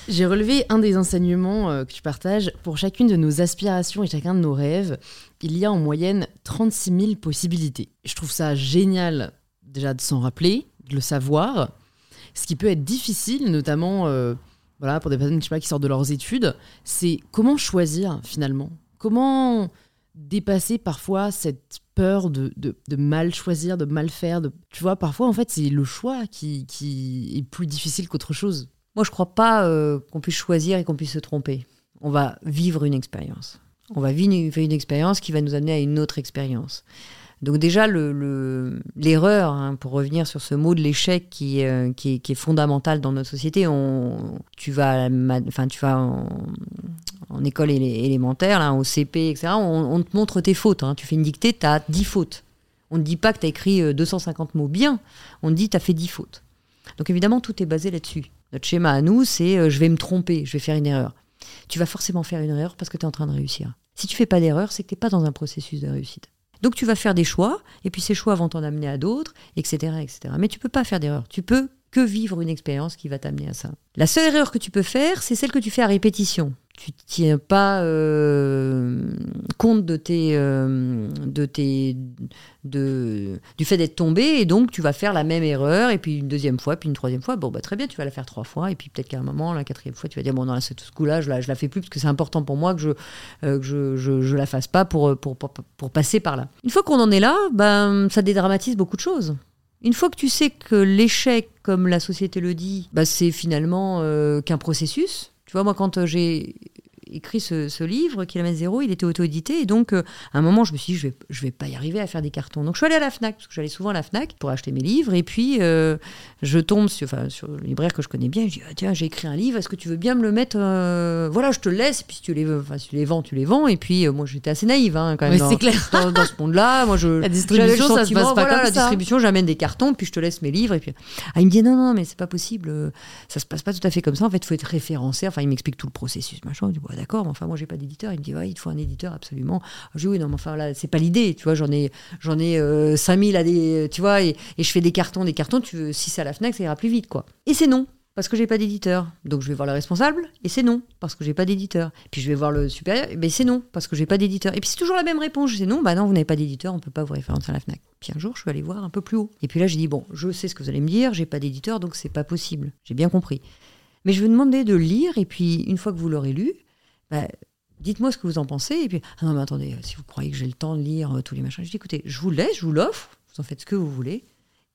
J'ai relevé un des enseignements euh, que tu partages. Pour chacune de nos aspirations et chacun de nos rêves, il y a en moyenne 36 000 possibilités. Je trouve ça génial déjà de s'en rappeler, de le savoir. Ce qui peut être difficile, notamment euh, voilà, pour des personnes je sais pas, qui sortent de leurs études, c'est comment choisir finalement Comment dépasser parfois cette peur de, mal choisir, de mal faire. Tu vois, parfois en fait c'est le choix qui est plus difficile qu'autre chose. Moi, je crois pas euh, qu'on puisse choisir et qu'on puisse se tromper. On va vivre une expérience. On va vivre une, expérience qui va nous amener à une autre expérience. Donc déjà, le- le- l'erreur, hein, pour revenir sur ce mot de l'échec qui, euh, qui, est, fondamental dans notre société, on, tu vas, en, école élé- élémentaire, au CP, etc., on, te montre tes fautes. hein. Tu fais une dictée, tu as 10 fautes. On ne dit pas que tu as écrit euh, 250 mots bien, on te dit tu as fait 10 fautes. Donc évidemment, tout est basé là-dessus. Notre schéma à nous, c'est euh, je vais me tromper, je vais faire une erreur. Tu vas forcément faire une erreur parce que tu es en train de réussir. Si tu fais pas d'erreur, c'est que tu n'es pas dans un processus de réussite. Donc tu vas faire des choix, et puis ces choix vont t'en amener à d'autres, etc., etc. Mais tu peux pas faire d'erreur. Tu peux que vivre une expérience qui va t'amener à ça. La seule erreur que tu peux faire, c'est celle que tu fais à répétition. Tu tiens pas euh, compte de tes, euh, de tes, de, du fait d'être tombé, et donc tu vas faire la même erreur, et puis une deuxième fois, puis une troisième fois. Bon, bah très bien, tu vas la faire trois fois, et puis peut-être qu'à un moment, la quatrième fois, tu vas dire bon, dans ce coup-là, je la, je la fais plus parce que c'est important pour moi que je, euh, que je, je, je la fasse pas pour, pour, pour, pour passer par là. Une fois qu'on en est là, ben, ça dédramatise beaucoup de choses. Une fois que tu sais que l'échec, comme la société le dit, bah, c'est finalement euh, qu'un processus. Tu vois, moi, quand euh, j'ai écrit ce, ce livre, Kilomètre Zéro, il était auto-édité. Et donc, euh, à un moment, je me suis dit, je vais, je vais pas y arriver à faire des cartons. Donc, je suis allée à la Fnac, parce que j'allais souvent à la Fnac pour acheter mes livres. Et puis, euh, je tombe sur, enfin, sur le libraire que je connais bien. Je dis, ah, tiens, j'ai écrit un livre, est-ce que tu veux bien me le mettre euh, Voilà, je te le laisse. Et puis, si tu les, veux, enfin, si tu les vends, tu les vends. Et puis, moi, j'étais assez naïve, hein, quand même. Dans- c'est clair. dans, dans ce monde-là. Moi, je, La j'avais le distribution, ça se passe pas voilà, comme la ça. distribution, j'amène des cartons, puis je te laisse mes livres. Et puis, ah, il me dit non, non, mais c'est pas possible. Ça se passe pas tout à fait comme ça. En fait, il faut être référencé. Enfin, il m'explique tout le processus, machin. Je dis, ouais, d'accord, mais enfin, moi, j'ai pas d'éditeur. Il me dit, ouais, il te faut un éditeur, absolument. Je dis, oui, non, mais enfin, là, c'est pas l'idée. Tu vois, j'en ai, j'en ai euh, 5000 à des, tu vois, et, je fais des cartons, des cartons. Tu veux, si c'est à la Fnac, ça ira plus vite, quoi. Et c'est non. Parce que j'ai pas d'éditeur. Donc je vais voir le responsable, et c'est non, parce que j'ai pas d'éditeur. Puis je vais voir le supérieur, et ben c'est non, parce que j'ai pas d'éditeur. Et puis c'est toujours la même réponse, dis non, bah non, vous n'avez pas d'éditeur, on peut pas vous référencer à la FNAC. Puis un jour, je suis allée voir un peu plus haut. Et puis là, j'ai dit, bon, je sais ce que vous allez me dire, j'ai pas d'éditeur, donc c'est pas possible. J'ai bien compris. Mais je vais demander de lire, et puis une fois que vous l'aurez lu, bah, dites-moi ce que vous en pensez. Et puis, ah non, mais attendez, si vous croyez que j'ai le temps de lire euh, tous les machins, je dis, écoutez, je vous laisse, je vous l'offre, vous en faites ce que vous voulez.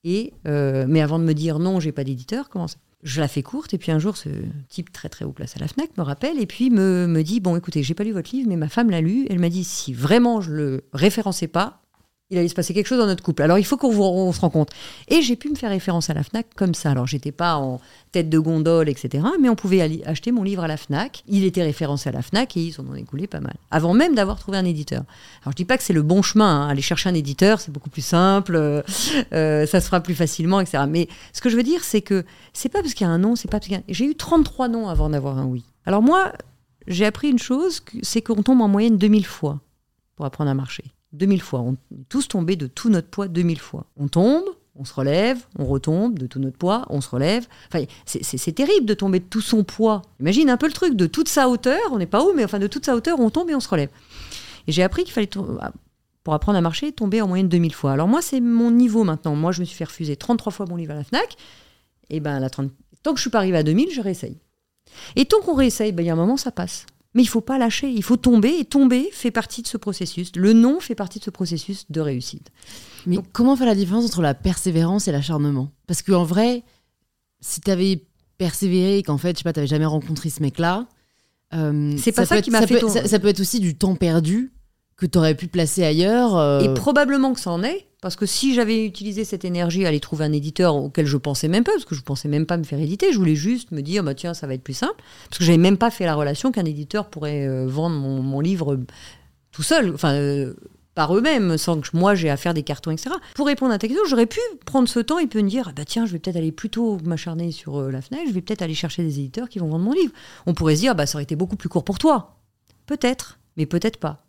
Et, euh, mais avant de me dire non, j'ai pas d'éditeur, comment ça? Je la fais courte, et puis un jour, ce type très très haut place à la Fnac me rappelle, et puis me, me dit, bon, écoutez, j'ai pas lu votre livre, mais ma femme l'a lu, elle m'a dit, si vraiment je le référençais pas, il allait se passer quelque chose dans notre couple. Alors il faut qu'on on se rende compte. Et j'ai pu me faire référence à la FNAC comme ça. Alors j'étais pas en tête de gondole, etc. Mais on pouvait acheter mon livre à la FNAC. Il était référencé à la FNAC et ils en ont écoulé pas mal. Avant même d'avoir trouvé un éditeur. Alors je dis pas que c'est le bon chemin. hein. Aller chercher un éditeur, c'est beaucoup plus simple. euh, euh, ça se fera plus facilement, etc. Mais ce que je veux dire, c'est que c'est pas parce qu'il y a un non, c'est pas parce qu'il y a... J'ai eu 33 noms avant d'avoir un oui. Alors moi, j'ai appris une chose, c'est qu'on tombe en moyenne 2000 fois pour apprendre à marcher. 2000 fois. On est tous tombés de tout notre poids 2000 fois. On tombe, on se relève, on retombe de tout notre poids, on se relève. Enfin, c'est- terrible de tomber de tout son poids. Imagine un peu le truc, de toute sa hauteur, on n'est pas haut, mais enfin de toute sa hauteur, on tombe et on se relève. Et j'ai appris qu'il fallait, to- pour apprendre à marcher, tomber en moyenne 2000 fois. Alors moi, c'est mon niveau maintenant. Moi, je me suis fait refuser 33 fois mon livre à la FNAC. Et ben, la 30 tant que je suis pas arrivée à 2000, je réessaye. Et tant qu'on réessaye, ben, il y a un moment, ça passe. Mais il faut pas lâcher, il faut tomber, et tomber fait partie de ce processus. Le non fait partie de ce processus de réussite. Mais comment faire la différence entre la persévérance et l'acharnement? Parce qu'en vrai, si tu avais persévéré et qu'en fait, je sais pas, tu jamais rencontré ce mec-là, euh, c'est pas ça, qui m'a fait. ça, peut être aussi du temps perdu que tu aurais pu placer ailleurs. Euh. Et probablement que ça en est. Parce que si j'avais utilisé cette énergie à aller trouver un éditeur auquel je pensais même pas, parce que je pensais même pas me faire éditer, je voulais juste me dire, bah tiens, ça va être plus simple. Parce que j'avais même pas fait la relation qu'un éditeur pourrait euh, vendre mon, livre tout seul, enfin, par eux-mêmes, sans que moi j'ai à faire des cartons, etc. Pour répondre à ta question, j'aurais pu prendre ce temps et peut me dire, bah tiens, je vais peut-être aller plutôt m'acharner sur la fenêtre, je vais peut-être aller chercher des éditeurs qui vont vendre mon livre. On pourrait se dire, bah ça aurait été beaucoup plus court pour toi. Peut-être, mais peut-être pas.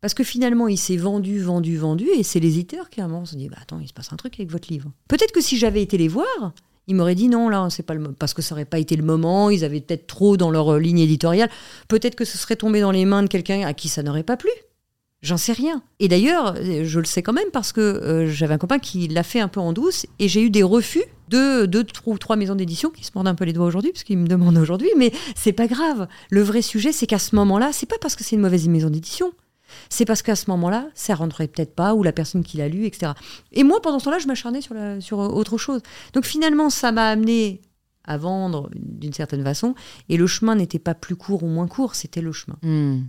Parce que finalement, il s'est vendu, vendu, vendu, et c'est l'éditeur qui à un moment se dit bah, Attends, il se passe un truc avec votre livre. Peut-être que si j'avais été les voir, ils m'auraient dit non, là, c'est pas parce que ça aurait pas été le moment, ils avaient peut-être trop dans leur euh, ligne éditoriale. Peut-être que ce serait tombé dans les mains de quelqu'un à qui ça n'aurait pas plu. J'en sais rien. Et d'ailleurs, je le sais quand même parce que euh, j'avais un copain qui l'a fait un peu en douce et j'ai eu des refus de deux ou trois maisons d'édition qui se mordent un peu les doigts aujourd'hui parce qu'ils me demandent aujourd'hui, mais c'est pas grave. Le vrai sujet, c'est qu'à ce moment-là, c'est pas parce que c'est une mauvaise maison d'édition c'est parce qu'à ce moment-là, ça rentrait peut-être pas, ou la personne qui l'a lu, etc. Et moi, pendant ce temps-là, je m'acharnais sur, sur autre chose. Donc finalement, ça m'a amené à vendre d'une certaine façon, et le chemin n'était pas plus court ou moins court, c'était le chemin. Hmm.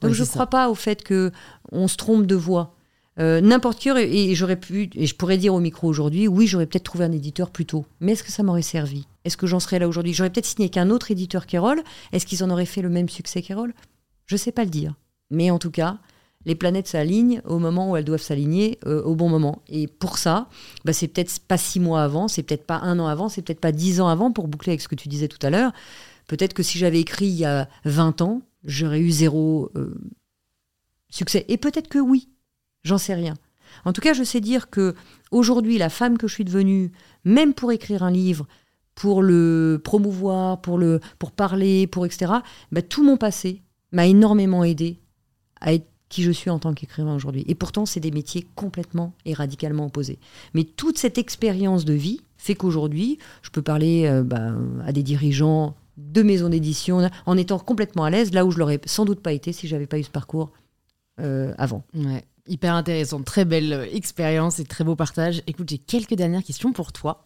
Donc je ne crois pas au fait que on se trompe de voix. Euh, n'importe qui et j'aurais pu et je pourrais dire au micro aujourd'hui oui j'aurais peut-être trouvé un éditeur plus tôt mais est-ce que ça m'aurait servi? Est-ce que j'en serais là aujourd'hui? J'aurais peut-être signé qu'un autre éditeur qu'Erol est-ce qu'ils en auraient fait le même succès qu'Erol je sais pas le dire mais en tout cas, les planètes s'alignent au moment où elles doivent s'aligner euh, au bon moment. Et pour ça, bah, c'est peut-être pas six mois avant, c'est peut-être pas un an avant, c'est peut-être pas dix ans avant, pour boucler avec ce que tu disais tout à l'heure. Peut-être que si j'avais écrit il y a 20 ans, j'aurais eu zéro euh, succès. Et peut-être que oui, j'en sais rien. En tout cas, je sais dire que aujourd'hui, la femme que je suis devenue, même pour écrire un livre, pour le promouvoir, pour le pour parler, pour etc. Bah, tout mon passé m'a énormément aidé à être qui je suis en tant qu'écrivain aujourd'hui. Et pourtant, c'est des métiers complètement et radicalement opposés. Mais toute cette expérience de vie fait qu'aujourd'hui, je peux parler euh, bah, à des dirigeants de maisons d'édition en étant complètement à l'aise, là où je l'aurais sans doute pas été si j'avais pas eu ce parcours euh, avant. Hyper intéressant, très belle euh, expérience et très beau partage. Écoute, j'ai quelques dernières questions pour toi.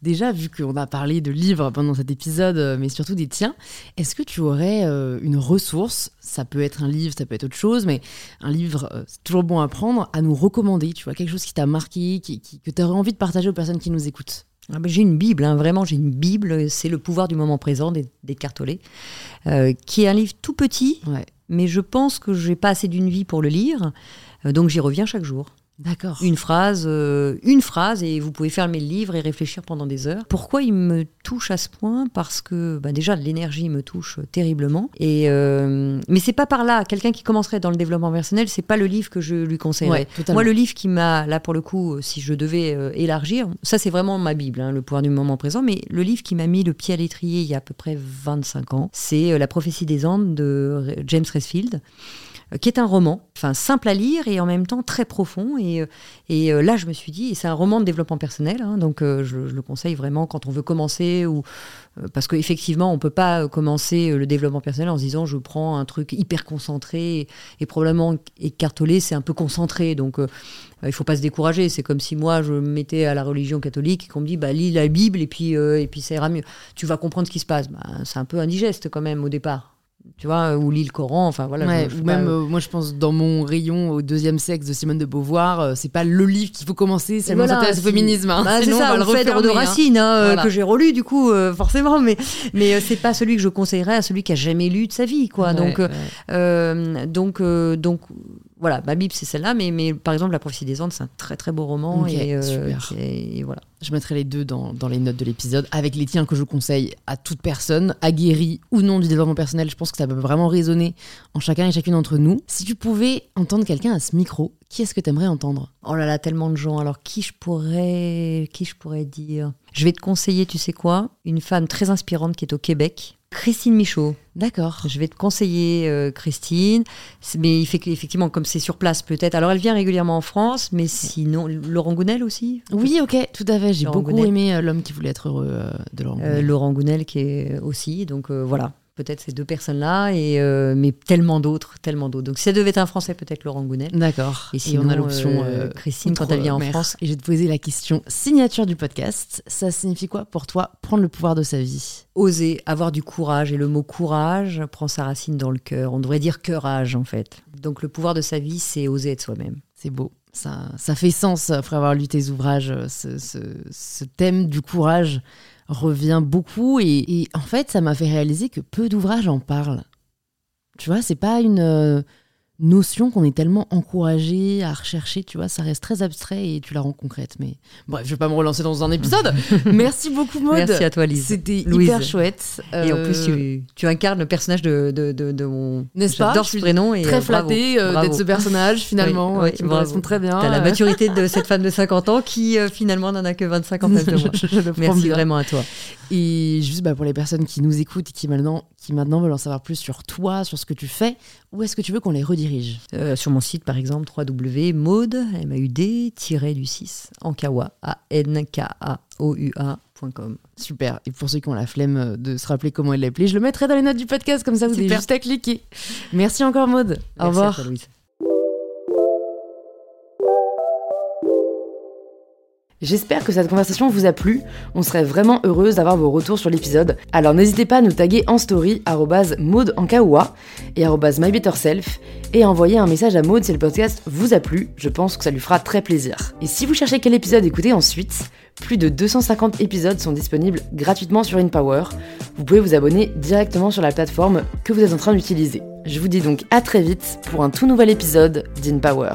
Déjà, vu qu'on a parlé de livres pendant cet épisode, euh, mais surtout des tiens, est-ce que tu aurais euh, une ressource, ça peut être un livre, ça peut être autre chose, mais un livre, c'est toujours bon à prendre, à nous recommander, tu vois, quelque chose qui t'a marqué, qui, que tu aurais envie de partager aux personnes qui nous écoutent? Ah ben, j'ai une Bible, hein, vraiment, j'ai une Bible, c'est Le pouvoir du moment présent des, des Cartolets, qui est un livre tout petit, mais je pense que je n'ai pas assez d'une vie pour le lire. Euh, donc j'y reviens chaque jour. D'accord. Une phrase, euh, une phrase, et vous pouvez fermer le livre et réfléchir pendant des heures. Pourquoi il me touche à ce point? Parce que bah déjà l'énergie me touche terriblement. Et euh, mais c'est pas par là. Quelqu'un qui commencerait dans le développement personnel, c'est pas le livre que je lui conseillerais. Moi, le livre qui m'a là pour le coup, si je devais élargir, ça c'est vraiment ma bible, hein, le pouvoir du moment présent. Mais le livre qui m'a mis le pied à l'étrier il y a à peu près 25 ans, c'est La prophétie des Andes de James Resfield. Euh, qui est un roman, enfin simple à lire et en même temps très profond. Et, euh, euh, là, je me suis dit, c'est un roman de développement personnel, hein, donc je, le conseille vraiment quand on veut commencer, ou parce qu'effectivement, on peut pas commencer le développement personnel en se disant, je prends un truc hyper concentré et, probablement écartelé, c'est un peu concentré, donc il ne faut pas se décourager. C'est comme si moi, je me mettais à la religion catholique et qu'on me dit, bah, lis la Bible et puis, et puis ça ira mieux. Tu vas comprendre ce qui se passe. Bah, c'est un peu indigeste quand même au départ tu vois, ou lit le Coran, enfin voilà. ou même, euh, moi je pense dans mon rayon au deuxième sexe de Simone de Beauvoir, euh, c'est pas le livre qu'il faut commencer, c'est voilà, au féminisme. Hein. Bah, c'est ça, le Phèdre de. Racine, hein, euh, que j'ai relu du coup, forcément, mais, mais c'est pas celui que je conseillerais à celui qui a jamais lu de sa vie, quoi. donc, donc, donc, voilà, ma Bible c'est celle-là, mais, mais par exemple La prophétie des Andes, c'est un très très beau roman. et, et, voilà. Je mettrai les deux dans, dans les notes de l'épisode, avec les tiens que je conseille à toute personne, aguerrie ou non du développement personnel. Je pense que ça peut vraiment résonner en chacun et chacune d'entre nous. Si tu pouvais entendre quelqu'un à ce micro, qui est-ce que tu aimerais entendre? Oh là là, tellement de gens. Alors qui je pourrais, qui je pourrais dire? Je vais te conseiller, tu sais quoi? Une femme très inspirante qui est au Québec, Christine Michaud. D'accord. Je vais te conseiller euh, Christine. Mais il fait effectivement, comme c'est sur place peut-être. Alors elle vient régulièrement en France, mais sinon Laurent Gounel aussi. Oui, ok, tout à fait. J'ai beaucoup aimé euh, l'homme qui voulait être heureux euh, de Laurent Gounel. Laurent Gounel qui est aussi. Donc voilà. Peut-être ces deux personnes-là, et euh, mais tellement d'autres, tellement d'autres. Donc si ça devait être un Français, peut-être Laurent Gounel. D'accord. Et sinon, on a l'option euh, euh, Christine quand elle vient en. France. Et je vais te poser la question signature du podcast. Ça signifie quoi pour toi prendre le pouvoir de sa vie? Oser, avoir du courage. Et le mot courage prend sa racine dans le cœur. On devrait dire courage, en fait. Donc le pouvoir de sa vie, c'est oser être soi-même. C'est beau. Ça, ça fait sens après avoir lu tes ouvrages. Ce, ce- ce thème du courage revient beaucoup. Et, en fait, ça m'a fait réaliser que peu d'ouvrages en parlent. Tu vois, c'est pas une euh, notion qu'on est tellement encouragé à rechercher. Tu vois, ça reste très abstrait et tu la rends concrète. Mais bref, je vais pas me relancer dans un épisode. Merci beaucoup, Maud. Merci à toi, Lise. C'était hyper chouette. Et en Euh, plus, tu, tu incarnes le personnage de, de, de, de mon. N'est-ce pas J'adore Je ce prénom. Et très euh, bravo. flattée euh, d'être ce personnage finalement, Oui, euh, oui, qui me correspond très bien. T'as la Euh, maturité de cette femme de 50 ans qui euh, finalement n'en a que 25 ans en face de moi. je, je prends Merci vraiment à toi. Et juste bah, pour les personnes qui nous écoutent et qui maintenant, qui maintenant veulent en savoir plus sur toi, sur ce que tu fais, où est-ce que tu veux qu'on les redirige? Euh, sur mon site, par exemple, www.maud, du 6, Ankawa. Super. Et pour ceux qui ont la flemme de se rappeler comment elle l'appelait, je le mettrai dans les notes du podcast, comme ça vous avez juste à cliquer. Merci encore Maud. Au Merci à revoir. toi, Louise. J'espère que cette conversation vous a plu. On serait vraiment heureuse d'avoir vos retours sur l'épisode. Alors n'hésitez pas à nous taguer en story Maud en kawa et mybetterself et à envoyer un message à Maud si le podcast vous a plu. Je pense que ça lui fera très plaisir. Et si vous cherchez quel épisode écouter ensuite, plus de 250 épisodes sont disponibles gratuitement sur InPower. Vous pouvez vous abonner directement sur la plateforme que vous êtes en train d'utiliser. Je vous dis donc à très vite pour un tout nouvel épisode d'InPower.